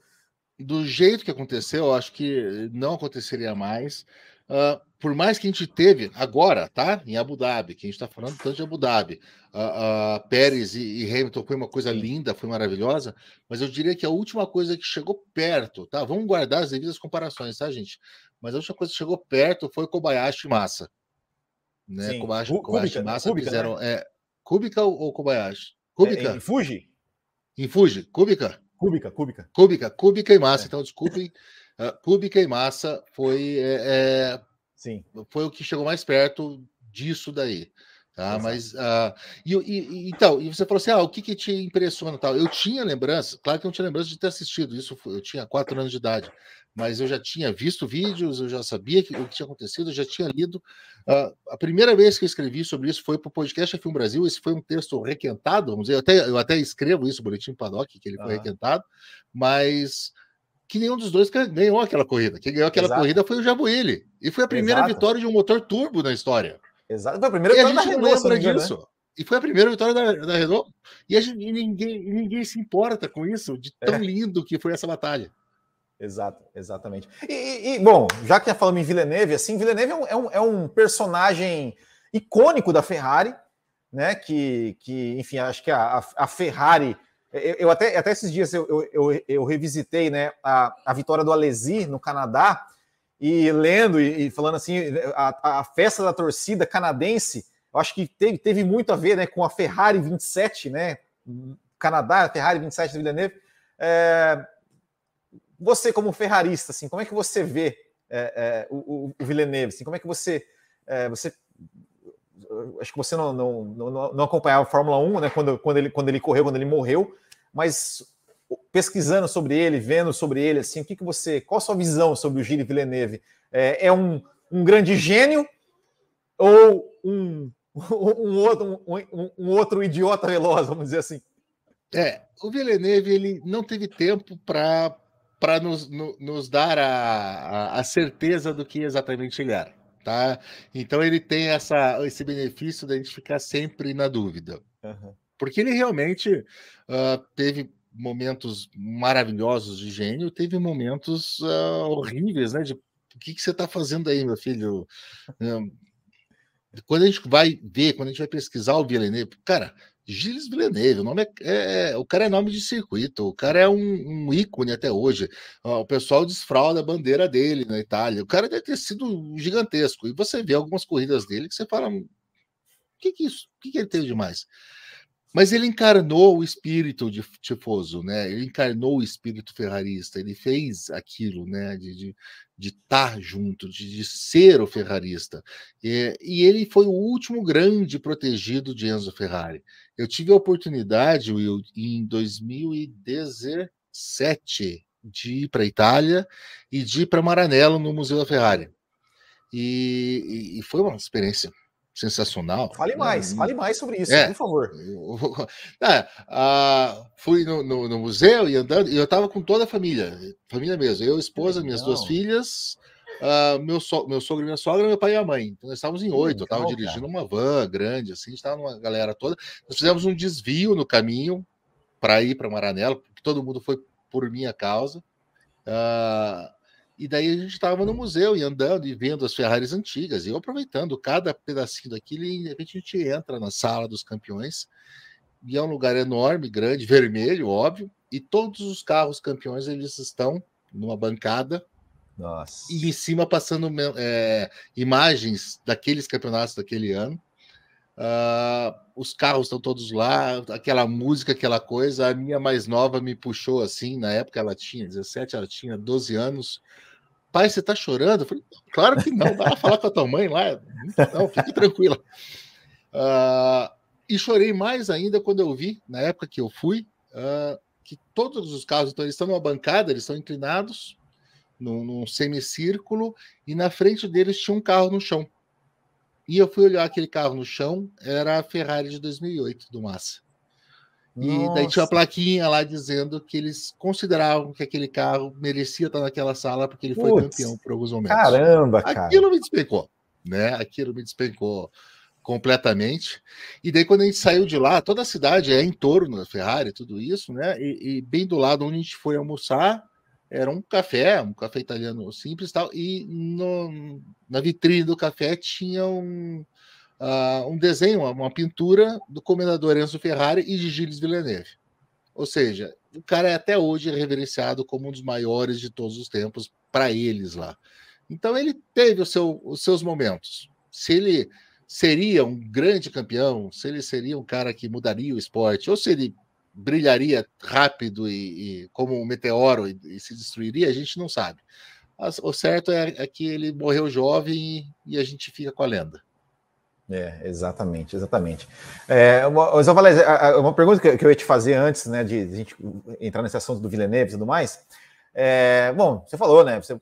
Do jeito que aconteceu, eu acho que não aconteceria mais. Uh, por mais que a gente teve agora, tá? Em Abu Dhabi, que a gente está falando tanto de Abu Dhabi, uh, uh, Pérez e, e, Hamilton foi uma coisa linda, foi maravilhosa, mas eu diria que a última coisa que chegou perto, tá? Vamos guardar as devidas comparações, tá, gente? Mas a última coisa que chegou perto foi Kobayashi e Massa. Né? Sim. Kobayashi, Kobayashi e Massa Kubica, fizeram. Né? É, Kubica ou, Kobayashi? Kubica. É, em Fuji? Em Fuji, Kubica. Kubica, Kubica. Kubica, Kubica e Massa, é. então desculpem. Uh, Kubica e Massa foi, é, é, Sim. foi o que chegou mais perto disso daí. Tá? Mas uh, e, e, então, e você falou assim: ah, o que, que te impressiona tal? Eu tinha lembrança, claro que eu não tinha lembrança de ter assistido isso, eu tinha quatro anos de idade, mas eu já tinha visto vídeos, eu já sabia que, o que tinha acontecido, eu já tinha lido. Uh, a primeira vez que eu escrevi sobre isso foi para o podcast Filme Brasil. Esse foi um texto requentado, vamos dizer, eu até, eu até escrevo isso, Boletim Paddock, que ele foi requentado, mas que nenhum dos dois ganhou aquela corrida. Quem ganhou aquela Exato. corrida foi o Jabuíli. E foi a primeira Exato. vitória de um motor turbo na história. Exato. Foi a primeira vitória da Renault, lembra né? disso. Né? E foi a primeira vitória da, da Renault. E, a gente, e ninguém, ninguém se importa com isso, de tão é. lindo que foi essa batalha. Exato, exatamente. E, e, bom, já que falamos em Villeneuve, assim, Villeneuve é um, é um, é um personagem icônico da Ferrari, né? Que, que enfim, acho que a, a Ferrari eu, eu até, até esses dias eu, eu, eu, revisitei né, a, a vitória do Alesi no Canadá e lendo e, e falando assim, a, a, festa da torcida canadense eu acho que teve, teve muito a ver né, com a Ferrari 27, né? Canadá, a Ferrari 27 do Villeneuve. É, você, como ferrarista, assim, como é que você vê é, é, o, o, Villeneuve? Assim, como é que você. É, você acho que você não, não, não, não, acompanhava a Fórmula 1 né, quando, quando, ele, quando ele correu, quando ele morreu, mas pesquisando sobre ele, vendo sobre ele, assim, o que, que você. Qual a sua visão sobre o Gilles Villeneuve? É, é um, um grande gênio ou um, um, outro, um, um outro idiota veloz, vamos dizer assim? É, o Villeneuve ele não teve tempo para nos, no, nos dar a, a, certeza do que exatamente ele era, tá? Então ele tem essa, esse benefício da gente ficar sempre na dúvida, uhum. porque ele realmente uh, teve momentos maravilhosos de gênio, teve momentos uh, horríveis, né? De o que, que você está fazendo aí, meu filho? quando a gente vai ver, quando a gente vai pesquisar o Villeneuve, cara, Gilles Villeneuve, o nome é, é, o cara é nome de circuito, o cara é um, um ícone até hoje. O pessoal desfrauda a bandeira dele na Itália. O cara deve ter sido gigantesco. E você vê algumas corridas dele que você fala: o que, que isso? O que, que ele tem de mais? Mas ele encarnou o espírito de tifoso, né? Ele encarnou o espírito ferrarista, ele fez aquilo, né? De, de, de estar junto, de, de, ser o ferrarista. E, e, ele foi o último grande protegido de Enzo Ferrari. Eu tive a oportunidade, Will, em 2017, de ir para a Itália e de ir para Maranello, no Museu da Ferrari. E, e, foi uma experiência sensacional. Fale mais, fale mais sobre isso, é, por favor. Eu, é, fui no, no, no, museu e andando, e eu estava com toda a família, família mesmo, eu, esposa, minhas duas filhas, uh, meu, so, meu sogro minha sogra, meu pai e a mãe. Então nós estávamos em oito, eu estava dirigindo uma van grande, assim, estava uma galera toda. Nós fizemos um desvio no caminho para ir para Maranello, porque todo mundo foi por minha causa. Uh, e daí a gente estava no museu e andando e vendo as Ferraris antigas, e eu aproveitando cada pedacinho daquilo, e de repente a gente entra na sala dos campeões, e é um lugar enorme, grande, vermelho, óbvio, e todos os carros campeões eles estão numa bancada Nossa. e em cima passando é, imagens daqueles campeonatos daquele ano. Uh, os carros estão todos lá, aquela música, aquela coisa. A minha mais nova me puxou assim, na época ela tinha 17, ela tinha 12 anos pai, você tá chorando? Eu falei, claro que não, vai falar com a tua mãe lá. Não, fique tranquila. Uh, e chorei mais ainda quando eu vi, na época que eu fui, uh, que todos os carros, então, eles estão numa bancada, eles estão inclinados num, num semicírculo, e na frente deles tinha um carro no chão. E eu fui olhar aquele carro no chão, era a Ferrari de 2008 do Massa. E Nossa. daí tinha uma plaquinha lá dizendo que eles consideravam que aquele carro merecia estar naquela sala porque ele foi campeão por alguns momentos. Caramba, cara. Aquilo me despencou, né? Aquilo me despencou completamente. E daí, quando a gente saiu de lá, toda a cidade é em torno da Ferrari, tudo isso, né? E, e bem do lado onde a gente foi almoçar, era um café, um café italiano simples e tal. E no, na vitrine do café tinha um uh, um desenho, uma pintura do comendador Enzo Ferrari e de Gilles Villeneuve. Ou seja, o cara é até hoje reverenciado como um dos maiores de todos os tempos para eles lá. Então ele teve seu, os seus momentos. Se ele seria um grande campeão, se ele seria um cara que mudaria o esporte, ou se ele brilharia rápido e, e como um meteoro e, e, se destruiria, a gente não sabe. O certo é, é, que ele morreu jovem e a gente fica com a lenda. É, exatamente, exatamente. É, uma, Zé Valéz, uma pergunta que, eu ia te fazer antes, né, de, gente entrar nesse assunto do Villeneuve e tudo mais. É, bom, você falou, né, você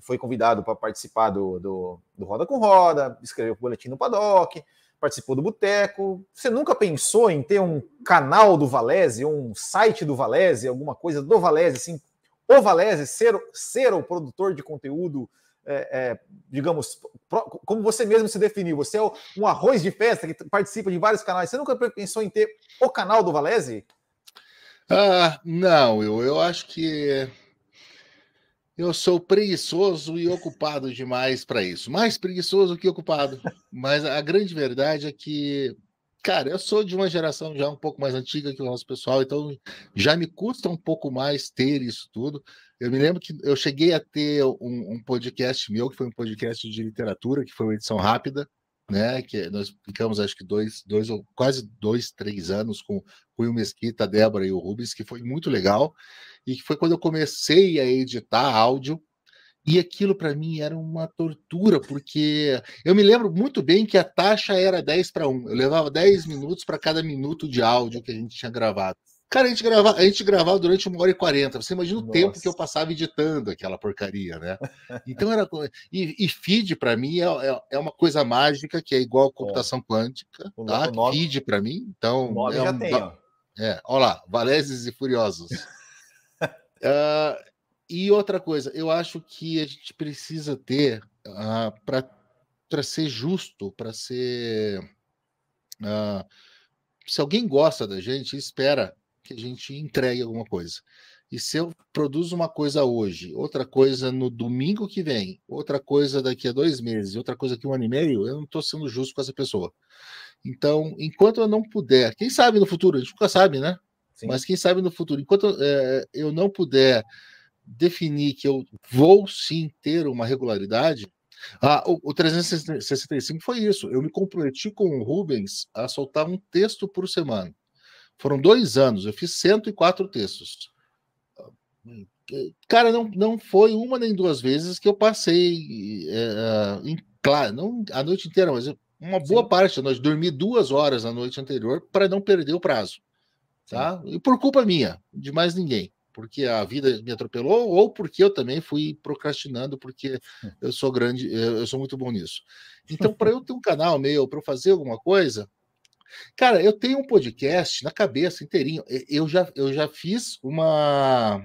foi convidado para participar do, do, do, Roda com Roda, escreveu o boletim no Paddock, participou do Boteco. Você nunca pensou em ter um canal do Valese, um site do Valese, alguma coisa do Valese, assim, o Valese ser, ser o produtor de conteúdo é, é, digamos, como você mesmo se definiu, você é um arroz de festa que participa de vários canais. Você nunca pensou em ter o canal do Valese? Ah, não, eu, eu acho que eu sou preguiçoso e ocupado demais para isso. Mais preguiçoso que ocupado. Mas a grande verdade é que, cara, eu sou de uma geração já um pouco mais antiga que o nosso pessoal, então já me custa um pouco mais ter isso tudo. Eu me lembro que eu cheguei a ter um, um, podcast meu, que foi um podcast de literatura, que foi uma edição rápida, né? Que nós ficamos acho que dois, dois ou quase dois, três anos com, com o Mesquita, a Débora e o Rubens, que foi muito legal. E que foi quando eu comecei a editar áudio. E aquilo para mim era uma tortura, porque eu me lembro muito bem que a taxa era 10 para 1. Eu levava 10 minutos para cada minuto de áudio que a gente tinha gravado. Cara, a gente, gravava, a gente gravava durante uma hora e quarenta. Você imagina o Nossa. tempo que eu passava editando aquela porcaria, né? Então era. E, e feed, para mim, é, é, é, uma coisa mágica, que é igual a computação quântica. O, tá? nome, feed, para mim. Então, o é já um, tem, ó. É, olha lá, Valeses e Furiosos. uh, e outra coisa, eu acho que a gente precisa ter, uh, para ser justo, para ser. Uh, se alguém gosta da gente, espera que a gente entregue alguma coisa. E se eu produzo uma coisa hoje, outra coisa no domingo que vem, outra coisa daqui a dois meses, outra coisa daqui a um ano e meio, eu não estou sendo justo com essa pessoa. Então, enquanto eu não puder, quem sabe no futuro, a gente nunca sabe, né? Sim. Mas quem sabe no futuro, enquanto é, eu não puder definir que eu vou sim ter uma regularidade, ah, o, o 365 foi isso. Eu me comprometi com o Rubens a soltar um texto por semana. Foram dois anos, eu fiz 104 textos. Cara, não, não foi uma nem duas vezes que eu passei é, em claro, não a noite inteira, mas uma boa Sim. parte da noite. Dormi duas horas na noite anterior para não perder o prazo. Tá? E por culpa minha, de mais ninguém. Porque a vida me atropelou, ou porque eu também fui procrastinando, porque eu sou grande, eu sou muito bom nisso. Então, para eu ter um canal meu, para eu fazer alguma coisa, Cara, eu tenho um podcast na cabeça inteirinho. Eu já, eu já fiz uma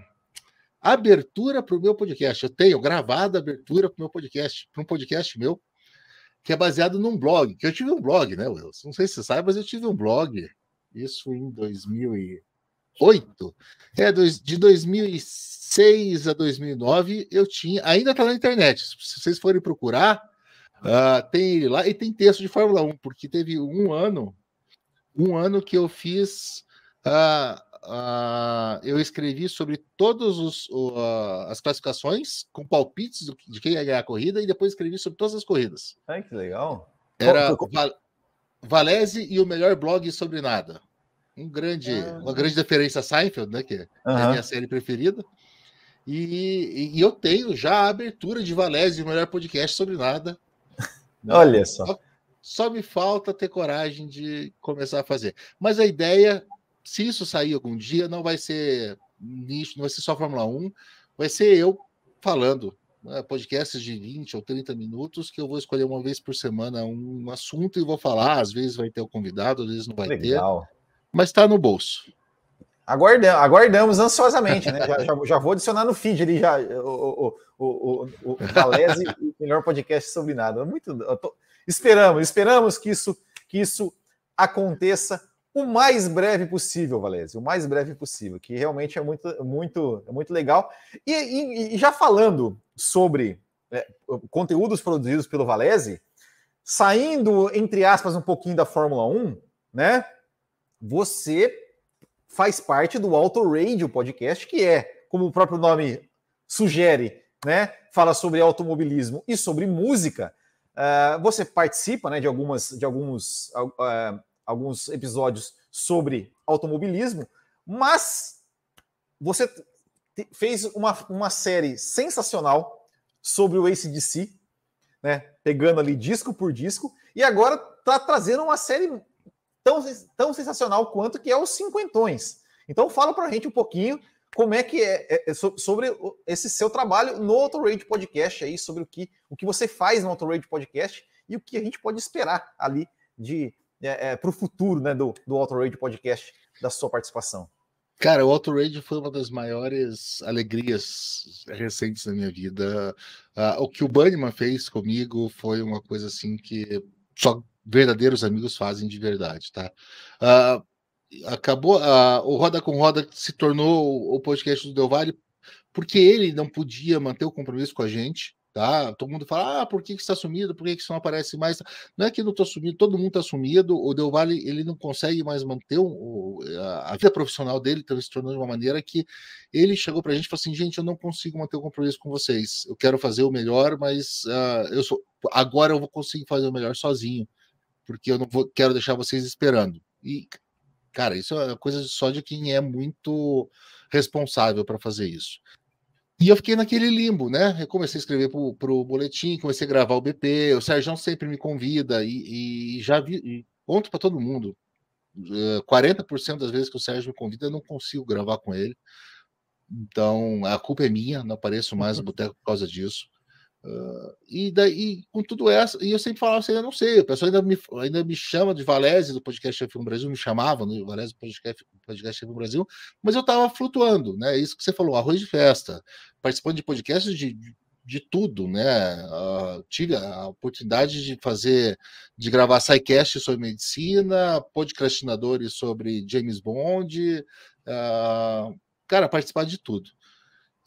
abertura para o meu podcast. Eu tenho gravado a abertura para o meu podcast, para um podcast meu, que é baseado num blog. Que eu tive um blog, né, Wilson? Não sei se você sabe, mas eu tive um blog. Isso em 2008. É, de 2006 a 2009 eu tinha. Ainda está na internet. Se vocês forem procurar, uh, tem ele lá e tem texto de Fórmula 1, porque teve um ano um ano que eu fiz. Uh, uh, eu escrevi sobre todas uh, as classificações, com palpites do, de quem ia ganhar a corrida, e depois escrevi sobre todas as corridas. Ai, que legal. Era Val Valese e o melhor blog sobre nada. Um grande, ah. Uma grande referência a Seinfeld, né? Que é a minha série preferida. E, e, eu tenho já a abertura de Valese, o melhor podcast sobre nada. Olha só. Só me falta ter coragem de começar a fazer. Mas a ideia, se isso sair algum dia, não vai ser nicho, não vai ser só Fórmula 1, vai ser eu falando. Né, podcasts de 20 ou 30 minutos que eu vou escolher uma vez por semana um assunto e vou falar. Às vezes vai ter o convidado, às vezes não vai Legal. ter. Mas está no bolso. Aguardamos, aguardamos ansiosamente, né? Já, já, já, vou adicionar no feed ali já o, o, o, o, o Valese, o melhor podcast sobre nada. Muito, tô, Esperamos, esperamos que isso, que isso aconteça o mais breve possível, Valézio, o mais breve possível, que realmente é muito, muito, é muito legal. E, e, e já falando sobre é, conteúdos produzidos pelo Valese, saindo, entre aspas, um pouquinho da Fórmula 1, né? Você faz parte do Auto Radio Podcast, que é, como o próprio nome sugere, né? Fala sobre automobilismo e sobre música. Uh, você participa né, de, algumas, de alguns, uh, alguns episódios sobre automobilismo, mas você fez uma, uma série sensacional sobre o ACDC, né, pegando ali disco por disco, e agora está trazendo uma série tão, tão sensacional quanto que é os Cinquentões. Então fala para a gente um pouquinho como é que é, é, é sobre esse seu trabalho no Autorade Podcast aí, sobre o que, o que você faz no Autorade Podcast e o que a gente pode esperar ali de é, é, para o futuro né, do, do Autorade Podcast, da sua participação. Cara, o Autorade foi uma das maiores alegrias recentes da minha vida. Uh, o que o Bunnyman fez comigo foi uma coisa assim que só verdadeiros amigos fazem de verdade, tá? Uh, acabou a, o Roda com Roda se tornou o podcast do Del Valle porque ele não podia manter o compromisso com a gente, tá? Todo mundo fala, ah, por que, que está sumido? Por que, que isso não aparece mais? Não é que não estou sumido, todo mundo está sumido. O Del Valle ele não consegue mais manter o, a, vida profissional dele, então se tornou de uma maneira que ele chegou para a gente e falou assim, gente, eu não consigo manter o compromisso com vocês. Eu quero fazer o melhor, mas uh, eu sou agora eu vou conseguir fazer o melhor sozinho, porque eu não vou, quero deixar vocês esperando. E cara, isso é coisa só de quem é muito responsável para fazer isso. E eu fiquei naquele limbo, né? Eu comecei a escrever para o boletim, comecei a gravar o BP, o Sérgio sempre me convida e, e já vi, e conto para todo mundo. 40% eh, das vezes que o Sérgio me convida, eu não consigo gravar com ele. Então, a culpa é minha, não apareço mais no boteco por causa disso. Uh, e daí, com tudo essa, e eu sempre falava assim, eu não sei, o pessoal ainda me, ainda me chama de Valese do podcast F1 Brasil, me chamavam no Valese do podcast, podcast F1 Brasil, mas eu estava flutuando, né? Isso que você falou, arroz de festa, participando de podcasts de, de, de tudo, né? Uh, tive a oportunidade de fazer, de gravar SciCast sobre medicina, podcastinadores sobre James Bond, uh, cara, participar de tudo.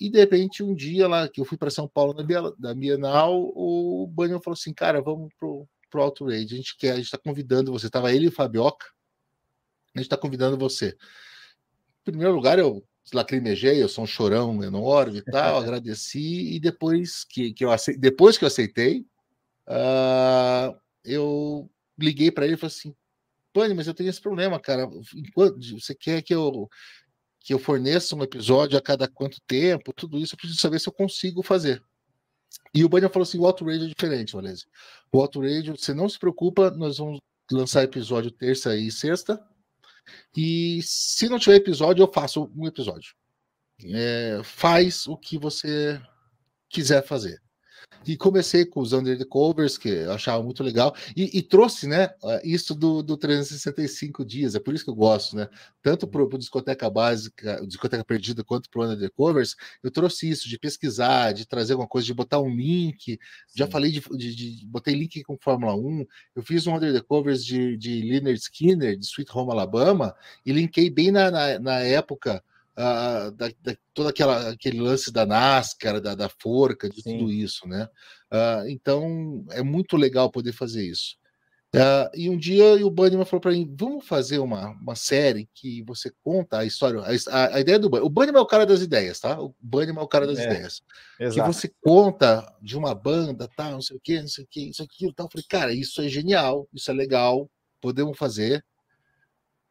E de repente, um dia lá que eu fui para São Paulo na Bienal, o Banho falou assim: cara, vamos pro, pro Alto Rage. A gente quer, a gente está convidando você. Tava ele e o Fabioca. A gente está convidando você. Em primeiro lugar, eu lacrimejei, eu sou um chorão enorme e tal, agradeci, e depois que, que eu aceitei, depois que eu aceitei, uh, eu liguei para ele e falei assim: Pane, mas eu tenho esse problema, cara. Enquanto você quer que eu que eu forneça um episódio a cada quanto tempo, tudo isso eu preciso saber se eu consigo fazer. E o Banner falou assim: o Outrage é diferente, Valézio. O Outrage, você não se preocupa, nós vamos lançar episódio terça e sexta. E se não tiver episódio, eu faço um episódio. É, faz o que você quiser fazer. E comecei com os Under the Covers, que eu achava muito legal, e, e trouxe, né, isso do, do 365 dias, é por isso que eu gosto, né, tanto para o Discoteca Básica, Discoteca Perdida, quanto para o Under the Covers, eu trouxe isso, de pesquisar, de trazer alguma coisa, de botar um link, Sim. já falei de, de, de, botei link com Fórmula 1, eu fiz um Under the Covers de, de Leonard Skinner, de Sweet Home Alabama, e linkei bem na, na, na época uh, da, da, todo aquela, aquele lance da NASCAR, da, da forca, de Sim. tudo isso, né? Uh, então é muito legal poder fazer isso. Uh, e um dia o Bunnyman falou para mim: vamos fazer uma, uma série que você conta a história, a, a ideia do Bunnyman. O Bunnyman é o cara das ideias, tá? O Bunnyman é o cara das é, ideias. Exato. Que você conta de uma banda, tá? Não sei o que, não sei o que, isso, aquilo, tal. Eu falei, cara, isso é genial, isso é legal, podemos fazer.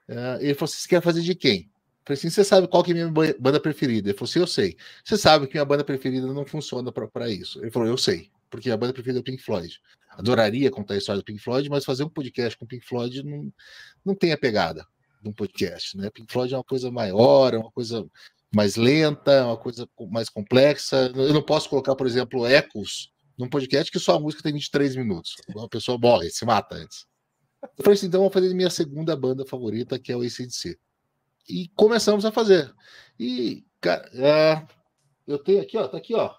Uh, ele falou: você quer fazer de quem? Falei assim: você sabe qual que é a minha banda preferida? Ele falou assim: eu sei. Você sabe que minha banda preferida não funciona para isso. Ele falou: eu sei, porque a banda preferida é o Pink Floyd. Adoraria contar a história do Pink Floyd, mas fazer um podcast com o Pink Floyd não, não tem a pegada de um podcast, né? Pink Floyd é uma coisa maior, é uma coisa mais lenta, é uma coisa mais complexa. Eu não posso colocar, por exemplo, Ecos num podcast que só a música tem 23 minutos. Uma pessoa morre, se mata antes. Eu falei assim: então vou fazer minha segunda banda favorita, que é o ACDC e começamos a fazer. E, cara, é, eu tenho aqui, ó, tá aqui, ó.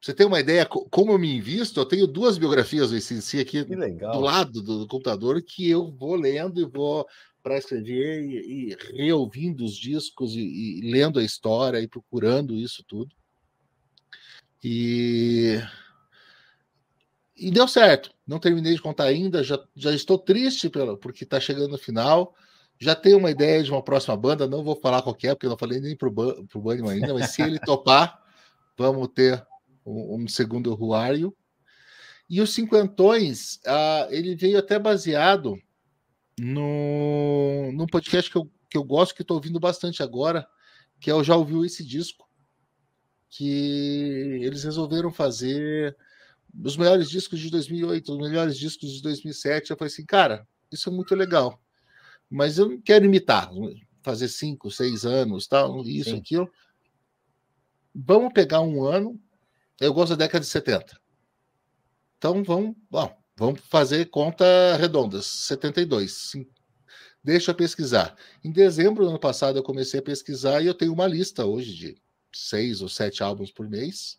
Você tem uma ideia como eu me invisto? Eu tenho duas biografias do ICC aqui do lado do, do, computador que eu vou lendo e vou para escrever e, e, reouvindo os discos e, e, lendo a história e procurando isso tudo. E, e deu certo. Não terminei de contar ainda, já, já estou triste pelo, porque está chegando no final. Já tenho uma ideia de uma próxima banda, não vou falar qual é, porque eu não falei nem pro, pro Bunny ainda, mas se ele topar, vamos ter um, um segundo Ruário. E os Cinquentões, uh, ele veio até baseado no, num podcast que eu, que eu gosto, que estou ouvindo bastante agora, que é o Já Ouviu Esse Disco, que eles resolveram fazer os melhores discos de 2008, os melhores discos de 2007. Eu falei assim, cara, isso é muito legal mas eu não quero imitar, fazer cinco, seis anos, tal, isso, Sim. aquilo. Vamos pegar um ano. Eu gosto da década de 70. Então vamos, bom, vamos fazer conta redondas, 72. Sim. Deixa eu pesquisar. Em dezembro do ano passado eu comecei a pesquisar e eu tenho uma lista hoje de seis ou sete álbuns por mês.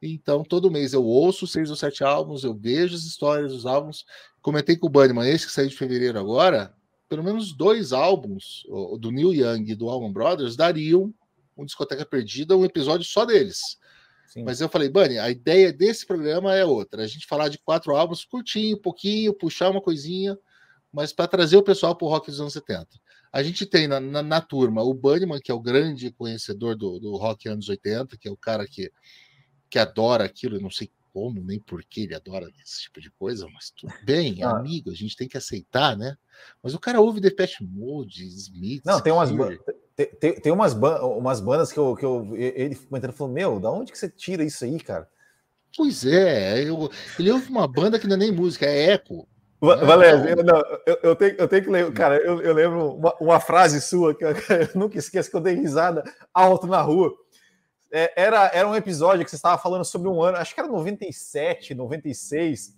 Então, todo mês eu ouço seis ou sete álbuns, eu vejo as histórias dos álbuns. Comentei com o Bunnyman, esse que saiu de fevereiro agora, pelo menos dois álbuns do Neil Young e do Allman Brothers dariam um Discoteca Perdida, um episódio só deles. Sim. Mas eu falei, Bunny, a ideia desse programa é outra. A gente falar de quatro álbuns curtinho, pouquinho, puxar uma coisinha, mas para trazer o pessoal para o rock dos anos 70. A gente tem na, na, na, turma o Bunnyman, que é o grande conhecedor do, do rock anos 80, que é o cara que, que adora aquilo, eu não sei como, nem por que ele adora esse tipo de coisa, mas tudo bem, ah. amigo, a gente tem que aceitar, né? Mas o cara ouve Depeche Mode, Smith. Não, tem umas, tem, tem, tem umas, ban umas bandas que eu, que eu ele comentando falou: Meu, da onde que você tira isso aí, cara? Pois é, eu, ele ouve uma banda que não é nem música, é eco. Valério, eu, eu, tenho, eu tenho que ler, cara, eu, eu lembro uma, uma frase sua que eu, eu nunca esqueço que eu dei risada alto na rua é, era, era um episódio que você estava falando sobre um ano, acho que era 97, 96,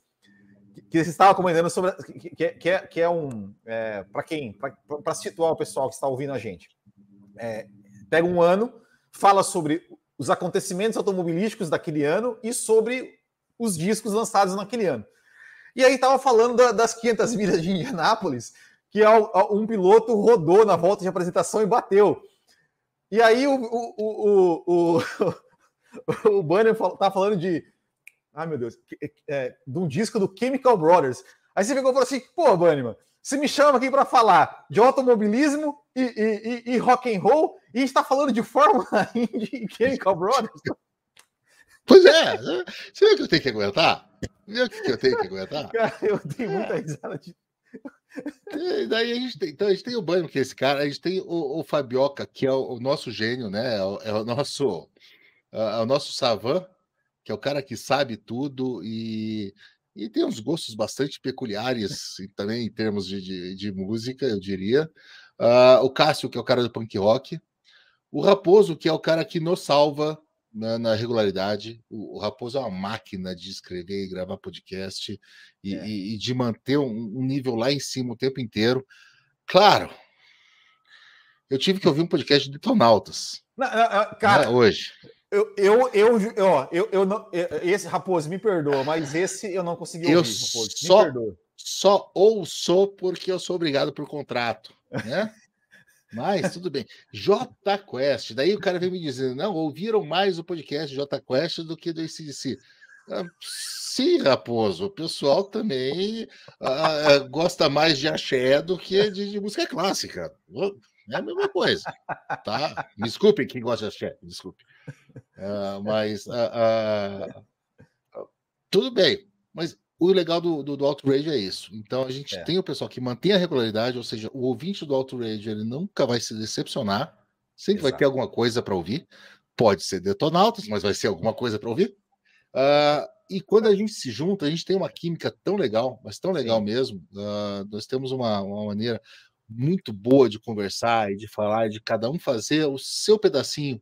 que você estava comentando sobre. Que, que, é, que é um. É, para quem? Para situar o pessoal que está ouvindo a gente. É, pega um ano, fala sobre os acontecimentos automobilísticos daquele ano e sobre os discos lançados naquele ano. E aí estava falando da, das 500 milhas de Indianápolis, que um piloto rodou na volta de apresentação e bateu. E aí o, o, o, o, o Banner tá falando de. Ai, meu Deus, é, de um disco do Chemical Brothers. Aí você pegou e falou assim: pô, Bannerman, você me chama aqui para falar de automobilismo e, e, e, e, rock and roll e está falando de Fórmula Indy e Chemical Brothers. Pois é, você vê que eu tenho que aguentar? Vê o que eu tenho que aguentar? Cara, eu tenho muita risada de e daí a gente tem, então a gente tem o Banho, que é esse cara, a gente tem o, o Fabioca, que é o, o, nosso gênio, né? É o, é o nosso é o nosso Savan, que é o cara que sabe tudo e, e tem uns gostos bastante peculiares também em termos de, de, de música, eu diria. Uh, o Cássio, que é o cara do punk rock. O Raposo, que é o cara que nos salva na, na regularidade. O, o, Raposo é uma máquina de escrever e gravar podcast e, é. e, e de manter um, um, nível lá em cima o tempo inteiro. Claro, eu tive que ouvir um podcast de Detonautas. Não, não, cara, né, hoje. Eu, eu, eu, ó, eu, eu não, esse Raposo, me perdoa, mas esse eu não consegui ouvir. Eu Raposo, só, só ouço porque eu sou obrigado por contrato, né? Mas tudo bem. J Quest. Daí o cara vem me dizendo: não, ouviram mais o podcast J Quest do que do ACDC. Ah, sim, Raposo, o pessoal também ah, gosta mais de axé do que de, de, música clássica. É a mesma coisa, tá? Me desculpem quem gosta de axé, desculpe. Ah, mas tudo bem, mas o legal do, do, do Outrage é isso. Então a gente é. tem o pessoal que mantém a regularidade, ou seja, o ouvinte do Outrage ele nunca vai se decepcionar, sempre Exato. vai ter alguma coisa para ouvir. Pode ser Detonautas, mas vai ser alguma coisa para ouvir. Uh, e quando a gente se junta, a gente tem uma química tão legal, mas tão legal Sim. mesmo. Uh, nós temos uma, uma maneira muito boa de conversar e de falar, de cada um fazer o seu pedacinho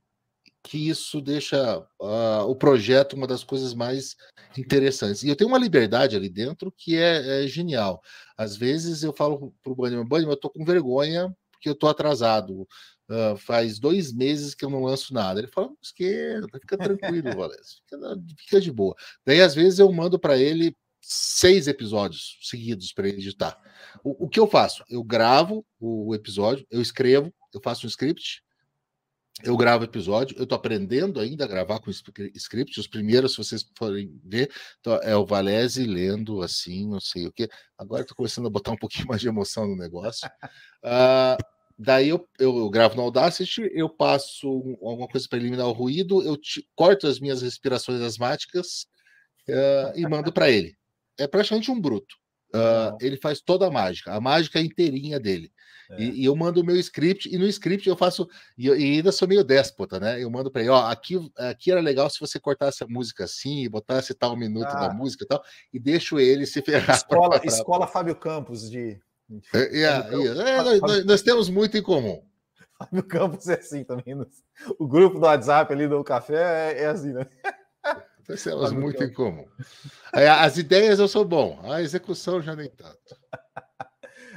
que isso deixa uh, o projeto uma das coisas mais interessantes. E eu tenho uma liberdade ali dentro que é, é genial. Às vezes eu falo para o Bunnyman, Bunnyman, eu estou com vergonha porque eu estou atrasado. Uh, faz dois meses que eu não lanço nada. Ele fala, esquerda, fica tranquilo, Valécio, fica, fica de boa. Daí, às vezes, eu mando para ele seis episódios seguidos para ele editar. O, o, que eu faço? Eu gravo o episódio, eu escrevo, eu faço um script, eu gravo episódio, eu estou aprendendo ainda a gravar com script. Os primeiros, se vocês forem ver, é o Valese lendo assim, não sei o que. Agora estou começando a botar um pouquinho mais de emoção no negócio. Uh, daí eu, eu, gravo no Audacity, eu passo alguma coisa para eliminar o ruído, eu te, corto as minhas respirações asmáticas uh, e mando para ele. É praticamente um bruto. Uh, ele faz toda a mágica, a mágica inteirinha dele. É. E, e, eu mando o meu script, e no script eu faço, e, e ainda sou meio déspota, né? Eu mando para ele, ó, aqui, aqui era legal se você cortasse a música assim, botasse tal minuto ah. da música e tal, e deixo ele se ferrar. Escola, pra... escola Fábio Campos de. É, é, nós, nós, nós, temos muito em comum. Fábio Campos é assim também. O grupo do WhatsApp ali do café é, é assim, né? Nós temos muito em comum. As ideias eu sou bom, a execução já nem tanto.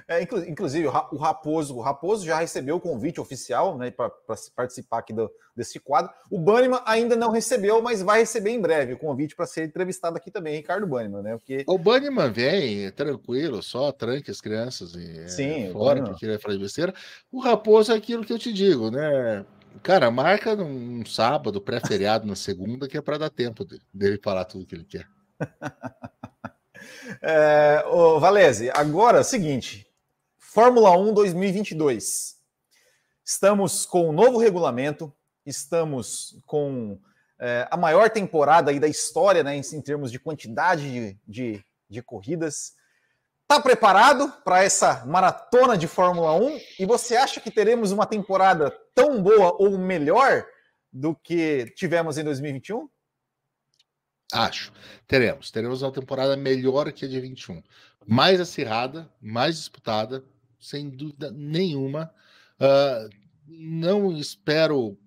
É, inclusive, o Raposo, o Raposo já recebeu o convite oficial né, para participar aqui do, desse quadro. O Banniman ainda não recebeu, mas vai receber em breve o convite para ser entrevistado aqui também, Ricardo Banniman, né? Porque... O Banniman vem tranquilo, só tranque as crianças e Sim, é, fora, porque ele falar de besteira. O Raposo é aquilo que eu te digo, né? Cara, marca num sábado, pré-feriado na segunda, que é para dar tempo dele falar tudo que ele quer. é, ô, Valese, agora é seguinte: Fórmula 1 2022. Estamos com um novo regulamento, estamos com é, a maior temporada aí da história, né, em, em termos de quantidade de, de, de corridas. Está preparado para essa maratona de Fórmula 1? E você acha que teremos uma temporada tão boa ou melhor do que tivemos em 2021? Acho. Teremos. Teremos uma temporada melhor que a de 21. Mais acirrada, mais disputada, sem dúvida nenhuma. Uh, não espero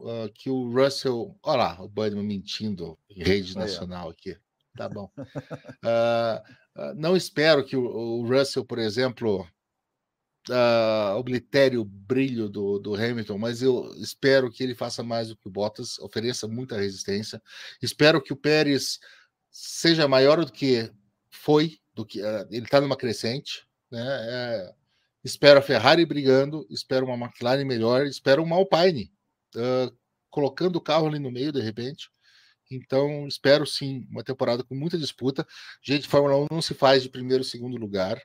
uh, que o Russell. Olha lá, o Budman mentindo em rede nacional aqui. Tá bom. Uh, não espero que o, o Russell, por exemplo, uh, oblitere o brilho do, do Hamilton, mas eu espero que ele faça mais do que o Bottas, ofereça muita resistência. Espero que o Pérez seja maior do que foi, do que uh, ele está numa crescente, né? É, espero a Ferrari brigando, espero uma McLaren melhor, espero uma Alpine uh, colocando o carro ali no meio de repente. Então, espero sim uma temporada com muita disputa. Gente, Fórmula 1 não se faz de primeiro e segundo lugar.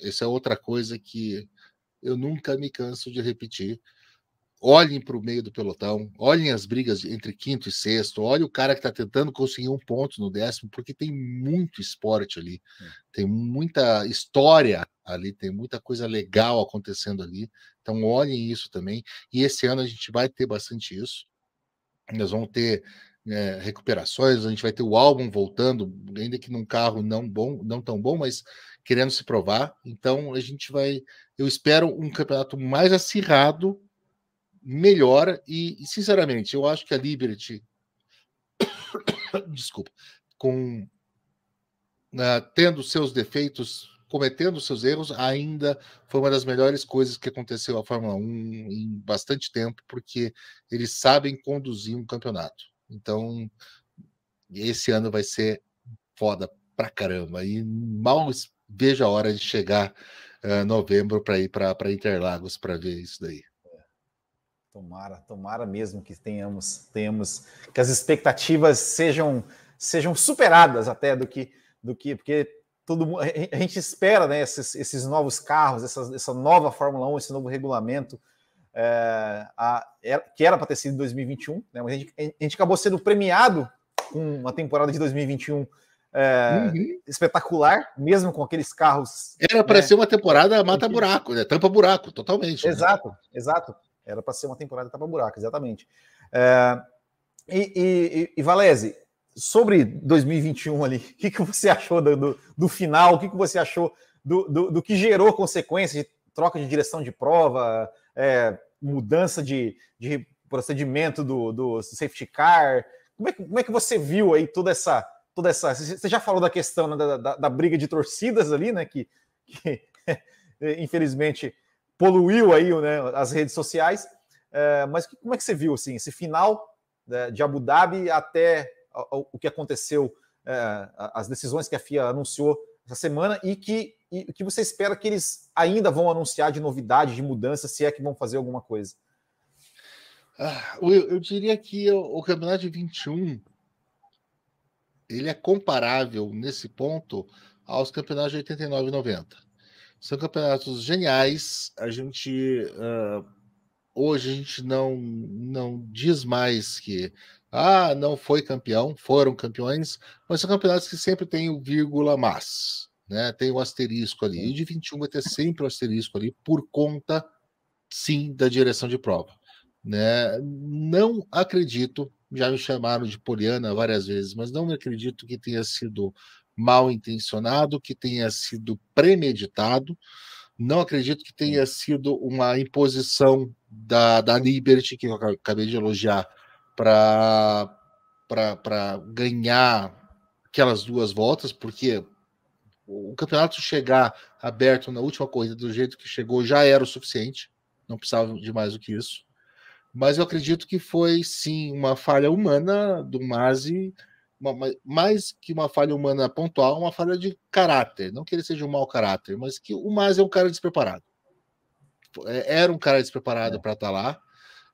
Essa é outra coisa que eu nunca me canso de repetir. Olhem para o meio do pelotão, olhem as brigas entre quinto e sexto, olhem o cara que está tentando conseguir um ponto no décimo, porque tem muito esporte ali, é. tem muita história ali, tem muita coisa legal acontecendo ali. Então, olhem isso também. E esse ano a gente vai ter bastante isso. Nós vamos ter é, recuperações, a gente vai ter o álbum voltando, ainda que num carro não bom, não tão bom, mas querendo se provar. Então a gente vai, eu espero um campeonato mais acirrado, melhor e, e sinceramente, eu acho que a Liberty, desculpa, com uh, tendo seus defeitos, cometendo seus erros, ainda foi uma das melhores coisas que aconteceu à Fórmula 1 em bastante tempo, porque eles sabem conduzir um campeonato. Então, esse ano vai ser foda pra caramba. E mal vejo a hora de chegar uh, novembro para ir para Interlagos para ver isso daí. Tomara, tomara mesmo que tenhamos, tenhamos que as expectativas sejam sejam superadas até do que do que porque todo a gente espera né, esses, esses novos carros, essa, essa nova Fórmula 1, esse novo regulamento é, a, que era para ter sido em 2021, né, mas a gente, a gente acabou sendo premiado com uma temporada de 2021 é, uhum. espetacular, mesmo com aqueles carros. Era para né, ser uma temporada mata-buraco, né? Tampa-buraco, totalmente. Exato, né? exato. Era para ser uma temporada tampa-buraco, exatamente. É, e, e, e, Valese, sobre 2021 ali, o que, que você achou do, do, do final? O que, que você achou do, do, do que gerou consequências de troca de direção de prova, é, mudança de, de procedimento do, do safety car? Como é, como é que você viu aí toda essa toda essa. Você já falou da questão né, da, da, da, briga de torcidas ali, né? Que, que infelizmente poluiu aí né, as redes sociais. É, mas como é que você viu assim, esse final né, de Abu Dhabi até o, o que aconteceu, é, as decisões que a FIA anunciou essa semana e que, e que você espera que eles ainda vão anunciar de novidade, de mudança, se é que vão fazer alguma coisa? Ah, eu, eu, diria que o, o campeonato de 21 ele é comparável nesse ponto aos campeonatos de 89 e 90. São campeonatos geniais. A gente uh, hoje a gente não não diz mais que ah, não foi campeão, foram campeões, mas são campeonatos que sempre tem o vírgula mas, né? Tem o asterisco ali. E de 21 vai ter sempre o asterisco ali por conta sim da direção de prova, né? Não acredito já me chamaram de Poliana várias vezes, mas não acredito que tenha sido mal intencionado, que tenha sido premeditado. Não acredito que tenha sido uma imposição da, da Liberty, que eu acabei de elogiar, para ganhar aquelas duas voltas, porque o campeonato chegar aberto na última corrida do jeito que chegou já era o suficiente, não precisava de mais do que isso mas eu acredito que foi sim uma falha humana do Mazi, mais que uma falha humana pontual, uma falha de caráter. Não que ele seja um mau caráter, mas que o Mazi é um cara despreparado. É, era um cara despreparado é. para estar tá lá.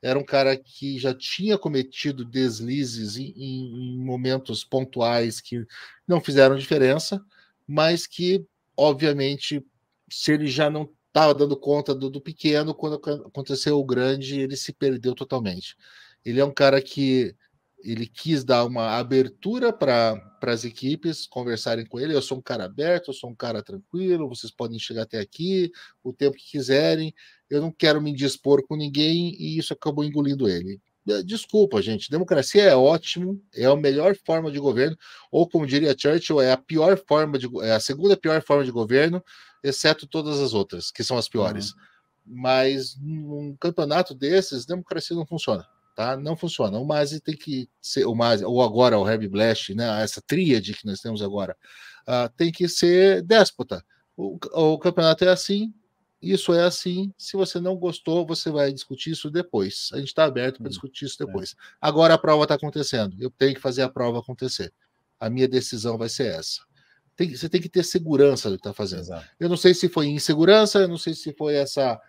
era um cara que já tinha cometido deslizes em, em, em momentos pontuais que não fizeram diferença, mas que, obviamente, se ele já não estava dando conta do, do, pequeno, quando aconteceu o grande, ele se perdeu totalmente. Ele é um cara que ele quis dar uma abertura para as equipes conversarem com ele. Eu sou um cara aberto, eu sou um cara tranquilo, vocês podem chegar até aqui o tempo que quiserem. Eu não quero me dispor com ninguém e isso acabou engolindo ele. Desculpa, gente. Democracia é ótimo, é a melhor forma de governo, ou como diria Churchill, é a pior forma de é a segunda pior forma de governo, exceto todas as outras, que são as piores. Uhum. Mas num campeonato desses, democracia não funciona tá? Não funciona. O Mazi tem que ser o Mazi, ou agora o Herb Blash, né? Essa tríade que nós temos agora, uh, tem que ser déspota. O, o campeonato é assim, isso é assim. Se você não gostou, você vai discutir isso depois. A gente está aberto para hum, discutir isso é. depois. Agora a prova está acontecendo. Eu tenho que fazer a prova acontecer. A minha decisão vai ser essa. Tem, você tem que ter segurança do que está fazendo. Exato. Eu não sei se foi insegurança, eu não sei se foi essa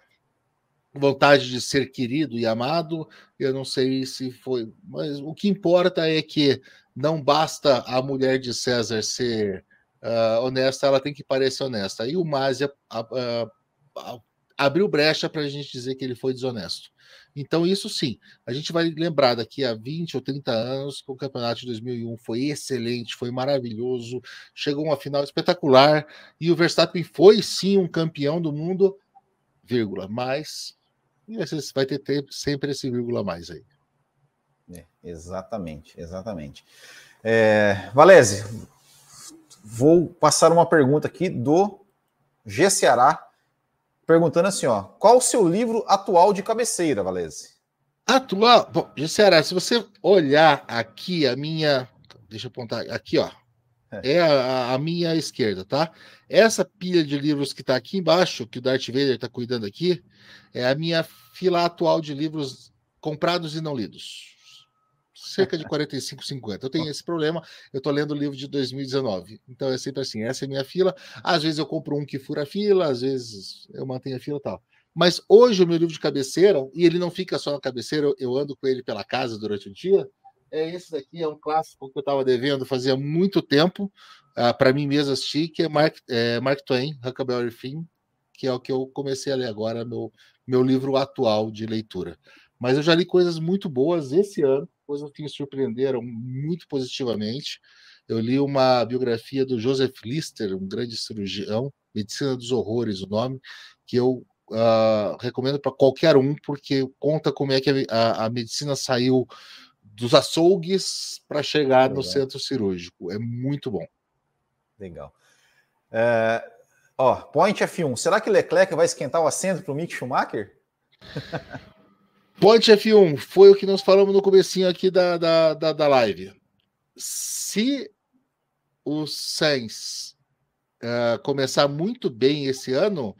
vontade de ser querido e amado, eu não sei se foi, mas o que importa é que não basta a mulher de César ser uh, honesta, ela tem que parecer honesta. E o uh, uh, abriu brecha para a gente dizer que ele foi desonesto. Então, isso sim, a gente vai lembrar daqui a 20 ou 30 anos que o campeonato de 2001 foi excelente, foi maravilhoso, chegou uma final espetacular e o Verstappen foi sim um campeão do mundo, vírgula, mas vai ter, ter sempre esse vírgula mais aí. É, exatamente, exatamente. É, Valese, vou passar uma pergunta aqui do G Ceará, perguntando assim, ó, qual o seu livro atual de cabeceira, Valese? Atual? Bom, G Ceará, se você olhar aqui a minha, deixa eu apontar aqui, ó, é, é a, a, minha esquerda, tá? Essa pilha de livros que está aqui embaixo, que o Darth Vader está cuidando aqui, é a minha fila atual de livros comprados e não lidos. Cerca de 45, 50. Eu tenho esse problema, eu estou lendo o livro de 2019. Então é sempre assim, essa é minha fila. Às vezes eu compro um que fura a fila, às vezes eu mantenho a fila e tal. Mas hoje o meu livro de cabeceira, e ele não fica só na cabeceira, eu ando com ele pela casa durante o dia, é esse daqui, é um clássico que eu estava devendo fazia muito tempo, uh, ah, para mim mesmo assistir, que é Mark, é Mark Twain, Huckleberry Finn, que é o que eu comecei a ler agora, meu, meu livro atual de leitura. Mas eu já li coisas muito boas esse ano, coisas que me surpreenderam muito positivamente. Eu li uma biografia do Joseph Lister, um grande cirurgião, Medicina dos Horrores, o nome, que eu uh, recomendo para qualquer um, porque conta como é que a, a, medicina saiu dos açougues para chegar Legal. no centro cirúrgico. É muito bom. Legal. É, ó, Point F1. Será que Leclerc vai esquentar o assento para o Mick Schumacher? Point F1 foi o que nós falamos no comecinho aqui da, da, da, da live. Se o Sainz uh, começar muito bem esse ano,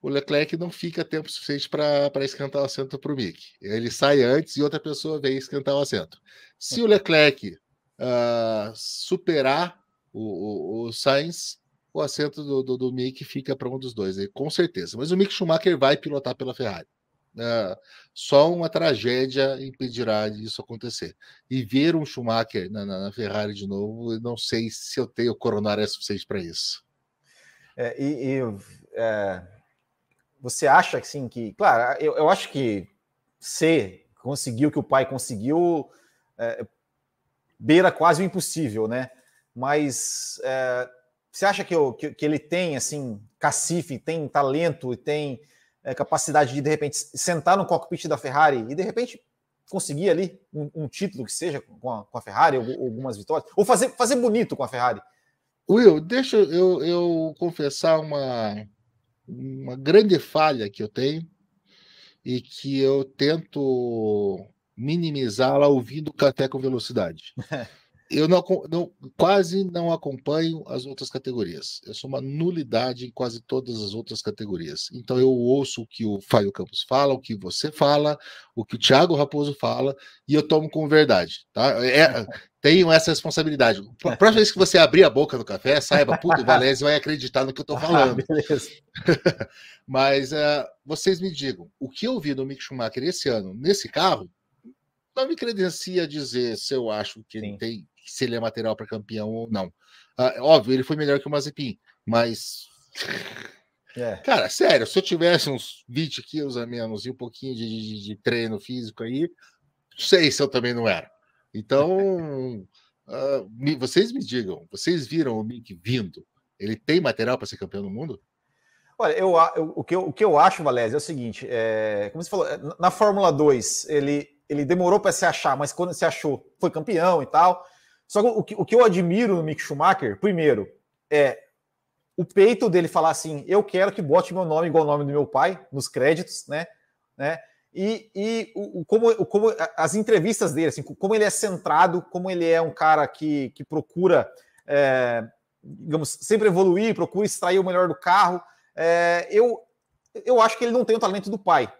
o Leclerc não fica tempo suficiente para esquentar o assento para o Mick. Ele sai antes e outra pessoa vem esquentar o assento. Se o Leclerc uh, superar o, o, o, Sainz, o assento do, do, do Mick fica para um dos dois, aí, com certeza. Mas o Mick Schumacher vai pilotar pela Ferrari. Uh, só uma tragédia impedirá disso acontecer. E ver um Schumacher na, na, na Ferrari de novo, não sei se eu tenho coronária suficiente para isso. É, e, e é você acha assim que, claro, eu, eu acho que C conseguiu o que o pai conseguiu, é, beira quase o impossível, né? Mas é, você acha que, eu, que, que, ele tem assim cacife, tem talento e tem é, capacidade de de repente sentar no cockpit da Ferrari e de repente conseguir ali um, um título que seja com a, com a Ferrari, ou, algumas vitórias, ou fazer, fazer bonito com a Ferrari? Will, deixa eu, eu confessar uma, uma grande falha que eu tenho e que eu tento minimizá-la ouvindo café com velocidade. Eu não, não, quase não acompanho as outras categorias. Eu sou uma nulidade em quase todas as outras categorias. Então eu ouço o que o Fábio Campos fala, o que você fala, o que o Thiago Raposo fala, e eu tomo como verdade. Tá? É, tenho essa responsabilidade. A próxima vez que você abrir a boca no café, saiba, puto, o Valese vai acreditar no que eu estou falando. Ah, Mas uh, vocês me digam, o que eu vi do Mick Schumacher esse ano nesse carro não me credencia dizer se eu acho que Sim. ele tem se ele é material para campeão ou não. Uh, óbvio, ele foi melhor que o Mazepin, mas. É. Cara, sério, se eu tivesse uns 20 quilos a menos e um pouquinho de, de, de treino físico aí, sei se eu também não era. Então, uh, me, vocês me digam, vocês viram o Mick vindo? Ele tem material para ser campeão do mundo? Olha, eu, eu, o, que eu, o que eu acho, Valézio, é o seguinte: é, como você falou, na Fórmula 2, ele, ele demorou para se achar, mas quando se achou, foi campeão e tal. Só que o, que o que eu admiro no Mick Schumacher, primeiro, é o peito dele falar assim: eu quero que bote meu nome igual o nome do meu pai nos créditos, né? né? E, e o, como, o, como as entrevistas dele, assim, como ele é centrado, como ele é um cara que, que procura, é, digamos, sempre evoluir, procura extrair o melhor do carro. É, eu, eu acho que ele não tem o talento do pai.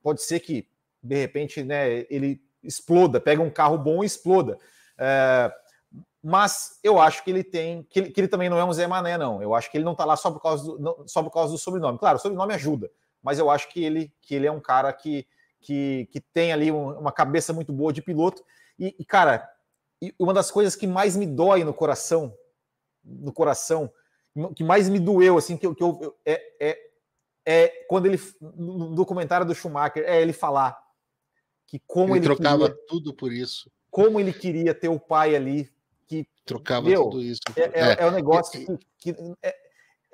Pode ser que, de repente, né, ele exploda, pega um carro bom e exploda. É, mas eu acho que ele tem, que ele, que ele, também não é um Zé Mané, não. Eu acho que ele não está lá só por, causa do, não, só por causa do sobrenome. Claro, o sobrenome ajuda, mas eu acho que ele, que ele é um cara que, que, que tem ali um, uma cabeça muito boa de piloto. E, e, cara, uma das coisas que mais me dói no coração, no coração, que mais me doeu, assim, que, que eu, é, é, é quando ele, no documentário do Schumacher, é ele falar que como ele, ele trocava queria, tudo por isso. Como ele queria ter o pai ali que trocava meu, tudo isso. É, é, é um negócio que, que é,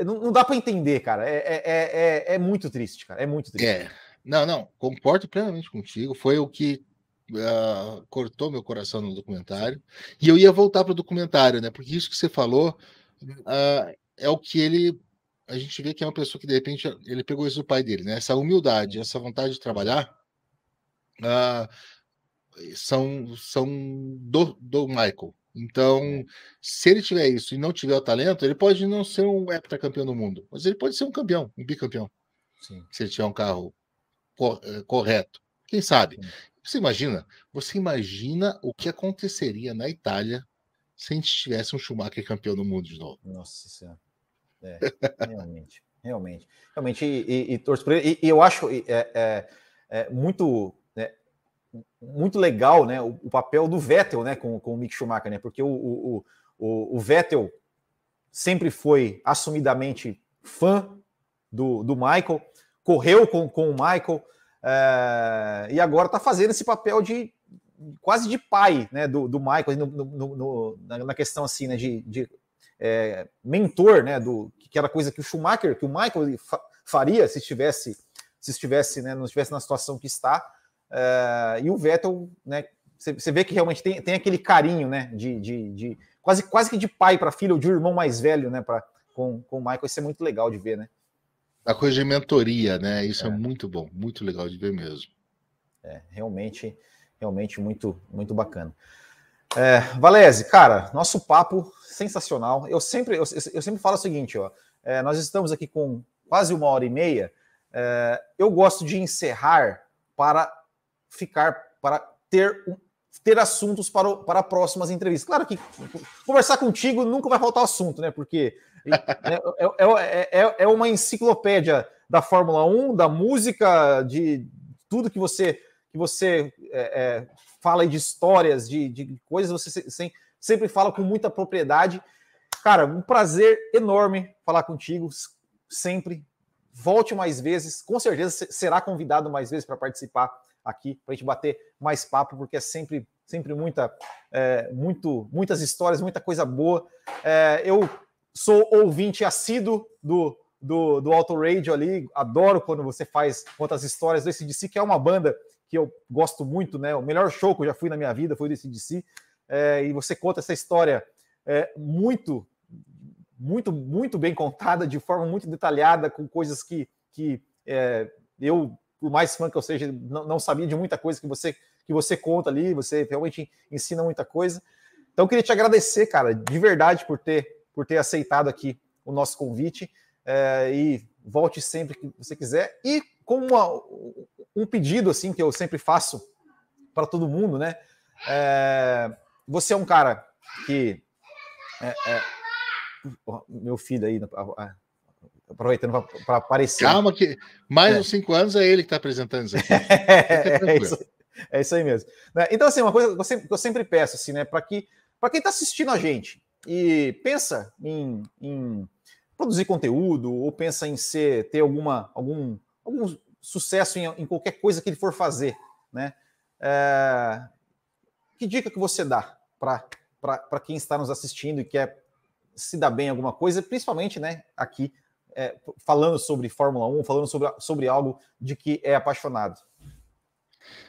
não, não, dá para entender, cara. É, é, é, é, muito triste, cara. É muito triste. É. Não, não, concordo plenamente contigo. Foi o que uh, cortou meu coração no documentário. E eu ia voltar para o documentário, né? Porque isso que você falou uh, é o que ele. A gente vê que é uma pessoa que, de repente, ele pegou isso do pai dele, né? Essa humildade, essa vontade de trabalhar. Uh, são, são do, do Michael, então, se ele tiver isso e não tiver o talento, ele pode não ser um heptacampeão do mundo, mas ele pode ser um campeão, um bicampeão. Sim. Se ele tiver um carro eh, correto. Quem sabe? Sim. Você imagina? Você imagina o que aconteceria na Itália se a gente tivesse um Schumacher campeão do mundo de novo? Nossa Senhora. É, realmente, realmente. Realmente, e, e, e, e, e eu acho é, é, é muito muito legal né, o, o, papel do Vettel né, com, com o Mick Schumacher, né, porque o, o, o, o Vettel sempre foi assumidamente fã do, do Michael, correu com, com o Michael é, e agora está fazendo esse papel de quase de pai né, do, do Michael no, no, no, na questão assim né, de, de é, mentor, né, do que era coisa que o Schumacher, que o Michael faria se estivesse se estivesse, né, não estivesse na situação que está. Uh, e o Vettel, né? Você vê que realmente tem, tem aquele carinho, né? De, de, de quase, quase que de pai para filho, ou de um irmão mais velho, né? Pra, com, com o Michael, isso é muito legal de ver, né? A coisa de mentoria, né? Isso é, é muito bom, muito legal de ver mesmo. É, realmente, realmente muito, muito bacana. É, Valese, cara, nosso papo sensacional. Eu sempre, eu, eu sempre falo o seguinte, ó. É, nós estamos aqui com quase uma hora e meia. É, eu gosto de encerrar para ficar, para ter, ter assuntos para, para próximas entrevistas. Claro que conversar contigo nunca vai faltar assunto, né? Porque é, é, é, é, uma enciclopédia da Fórmula 1, da música, de tudo que você que você é, fala de histórias, de, de coisas, você sem, sempre fala com muita propriedade. Cara, um prazer enorme falar contigo, sempre. Volte mais vezes, com certeza será convidado mais vezes para participar aqui para a gente bater mais papo, porque é sempre, sempre muita, é, muito, muitas histórias, muita coisa boa. É, eu sou ouvinte assíduo do, do, do Auto Radio ali, adoro quando você faz contas histórias do ACDC, que é uma banda que eu gosto muito, né? O melhor show que eu já fui na minha vida foi do ACDC, é, e você conta essa história é, muito, muito, muito bem contada, de forma muito detalhada, com coisas que, que é, eu por mais fã que eu seja, não, não, sabia de muita coisa que você que você conta ali, você realmente ensina muita coisa. Então, eu queria te agradecer, cara, de verdade, por ter, por ter aceitado aqui o nosso convite. É, e volte sempre que você quiser. E com uma, um pedido assim que eu sempre faço para todo mundo, né? É, você é um cara que é, é, meu filho aí aproveitando para aparecer. Calma que mais é. uns cinco anos é ele que está apresentando isso. é, isso, é isso aí mesmo. Né? Então assim uma coisa que eu sempre, eu sempre peço assim, né? Para que quem está assistindo a gente e pensa em, em produzir conteúdo ou pensa em ser ter alguma algum algum sucesso em, em qualquer coisa que ele for fazer, né? É, que dica que você dá para quem está nos assistindo e quer se dar bem em alguma coisa, principalmente, né? Aqui é, falando sobre Fórmula 1, falando sobre, sobre algo de que é apaixonado.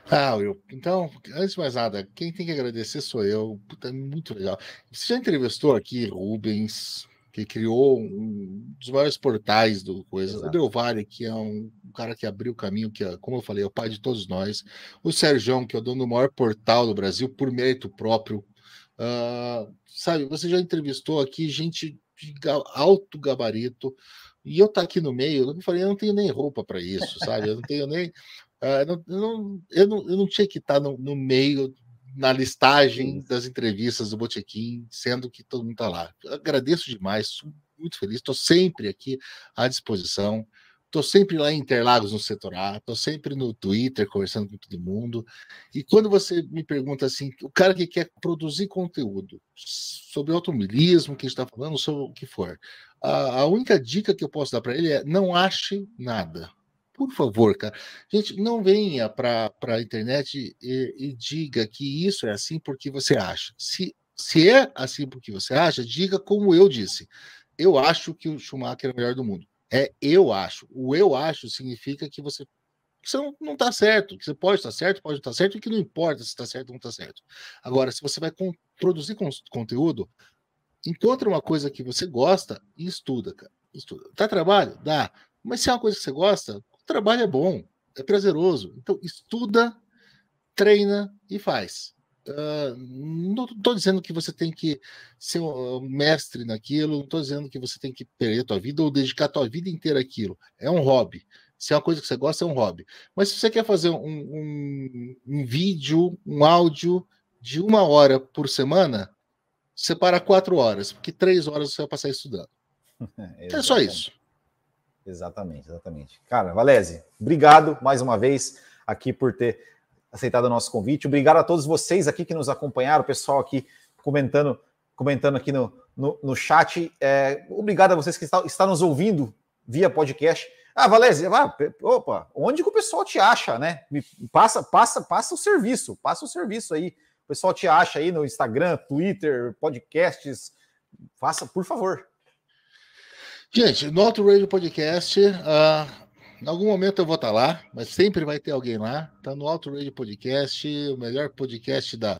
Ah, Will, então, antes de mais nada, quem tem que agradecer sou eu. Puta, muito legal. Você já entrevistou aqui Rubens, que criou um dos maiores portais do coisa. Exato. O Del Valle, que é um, um, cara que abriu o caminho, que, é, como eu falei, é o pai de todos nós. O Sérgio, que é o dono do maior portal do Brasil, por mérito próprio. Uh, sabe, você já entrevistou aqui gente de alto gabarito, e eu tá aqui no meio, eu falei, eu não tenho nem roupa para isso, sabe? Eu não tenho nem. Uh, não, eu, não, eu, não, eu não tinha que estar tá no, no meio na listagem das entrevistas do Botequim, sendo que todo mundo está lá. agradeço demais, muito feliz, estou sempre aqui à disposição. Estou sempre lá em Interlagos no setor A, estou sempre no Twitter conversando com todo mundo. E quando você me pergunta assim, o cara que quer produzir conteúdo sobre automobilismo, que está falando, sobre o que for, a, a única dica que eu posso dar para ele é não ache nada por favor, cara. Gente, não venha para a internet e, e, diga que isso é assim porque você acha. Se, se é assim porque você acha, diga como eu disse. Eu acho que o Schumacher é o melhor do mundo. É eu acho. O eu acho significa que você, que você não está certo, que você pode estar certo, pode estar certo, e que não importa se está certo ou não está certo. Agora, se você vai produzir com, conteúdo, encontre uma coisa que você gosta e estuda, cara. Estuda. Dá trabalho? Dá. Mas se é uma coisa que você gosta, trabalho é bom, é prazeroso. Então, estuda, treina e faz. Uh, não estou dizendo que você tem que ser um mestre naquilo, não estou dizendo que você tem que perder a tua vida ou dedicar a tua vida inteira àquilo. É um hobby. Se é uma coisa que você gosta, é um hobby. Mas se você quer fazer um, um, um vídeo, um áudio de uma hora por semana, separa quatro horas, porque três horas você vai passar estudando. é só isso. Exatamente, exatamente. Cara, Valese, obrigado mais uma vez aqui por ter aceitado o nosso convite. Obrigado a todos vocês aqui que nos acompanharam, o pessoal aqui comentando, comentando aqui no, no, no chat. É, obrigado a vocês que estão está nos ouvindo via podcast. Ah, Valese, ah, opa, onde que o pessoal te acha, né? Passa, passa, passa o serviço, passa o serviço aí. O pessoal te acha aí no Instagram, Twitter, podcasts. Faça, por favor. Gente, no Radio Podcast, uh, em algum momento eu vou estar lá, mas sempre vai ter alguém lá. Está no Auto Radio Podcast, o melhor podcast da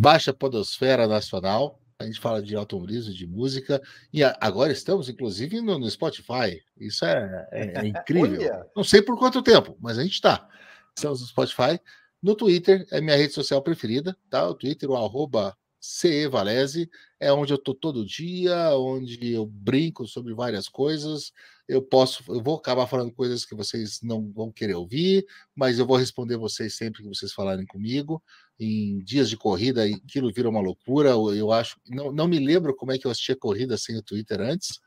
Baixa Podosfera Nacional. A gente fala de automobilismo, de música. E agora estamos, inclusive, no, no Spotify. Isso é, é, é incrível. Não sei por quanto tempo, mas a gente está. Estamos no Spotify. No Twitter, é minha rede social preferida, tá? O Twitter, o arroba CE Valese, é onde eu estou todo dia, onde eu brinco sobre várias coisas. Eu posso, eu vou acabar falando coisas que vocês não vão querer ouvir, mas eu vou responder vocês sempre que vocês falarem comigo. Em dias de corrida, aquilo vira uma loucura. Eu acho, não, não me lembro como é que eu assistia corrida sem o Twitter antes.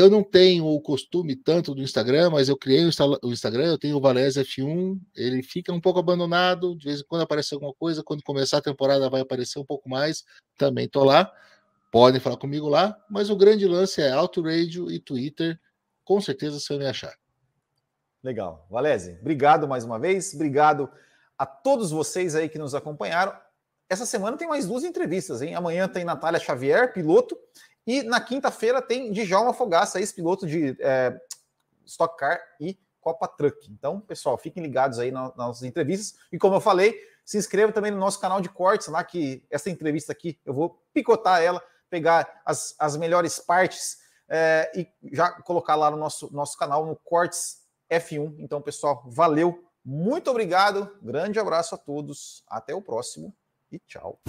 Eu não tenho o costume tanto do Instagram, mas eu criei o Instagram, eu tenho o Valese F1, ele fica um pouco abandonado, de vez em quando aparece alguma coisa, quando começar a temporada vai aparecer um pouco mais, também tô lá. Podem falar comigo lá, mas o grande lance é Auto Radio e Twitter, com certeza você vai me achar. Legal. Valese, obrigado mais uma vez, obrigado a todos vocês aí que nos acompanharam. Essa semana tem mais duas entrevistas, hein? Amanhã tem Natália Xavier, piloto, e na quinta-feira tem Djalma Fogaça, ex-piloto de é, Stock Car e Copa Truck. Então, pessoal, fiquem ligados aí nas nossas entrevistas. E como eu falei, se inscreva também no nosso canal de cortes lá, que essa entrevista aqui eu vou picotar ela, pegar as, as melhores partes é, e já colocar lá no nosso, nosso canal, no Cortes F1. Então, pessoal, valeu, muito obrigado, grande abraço a todos, até o próximo e tchau.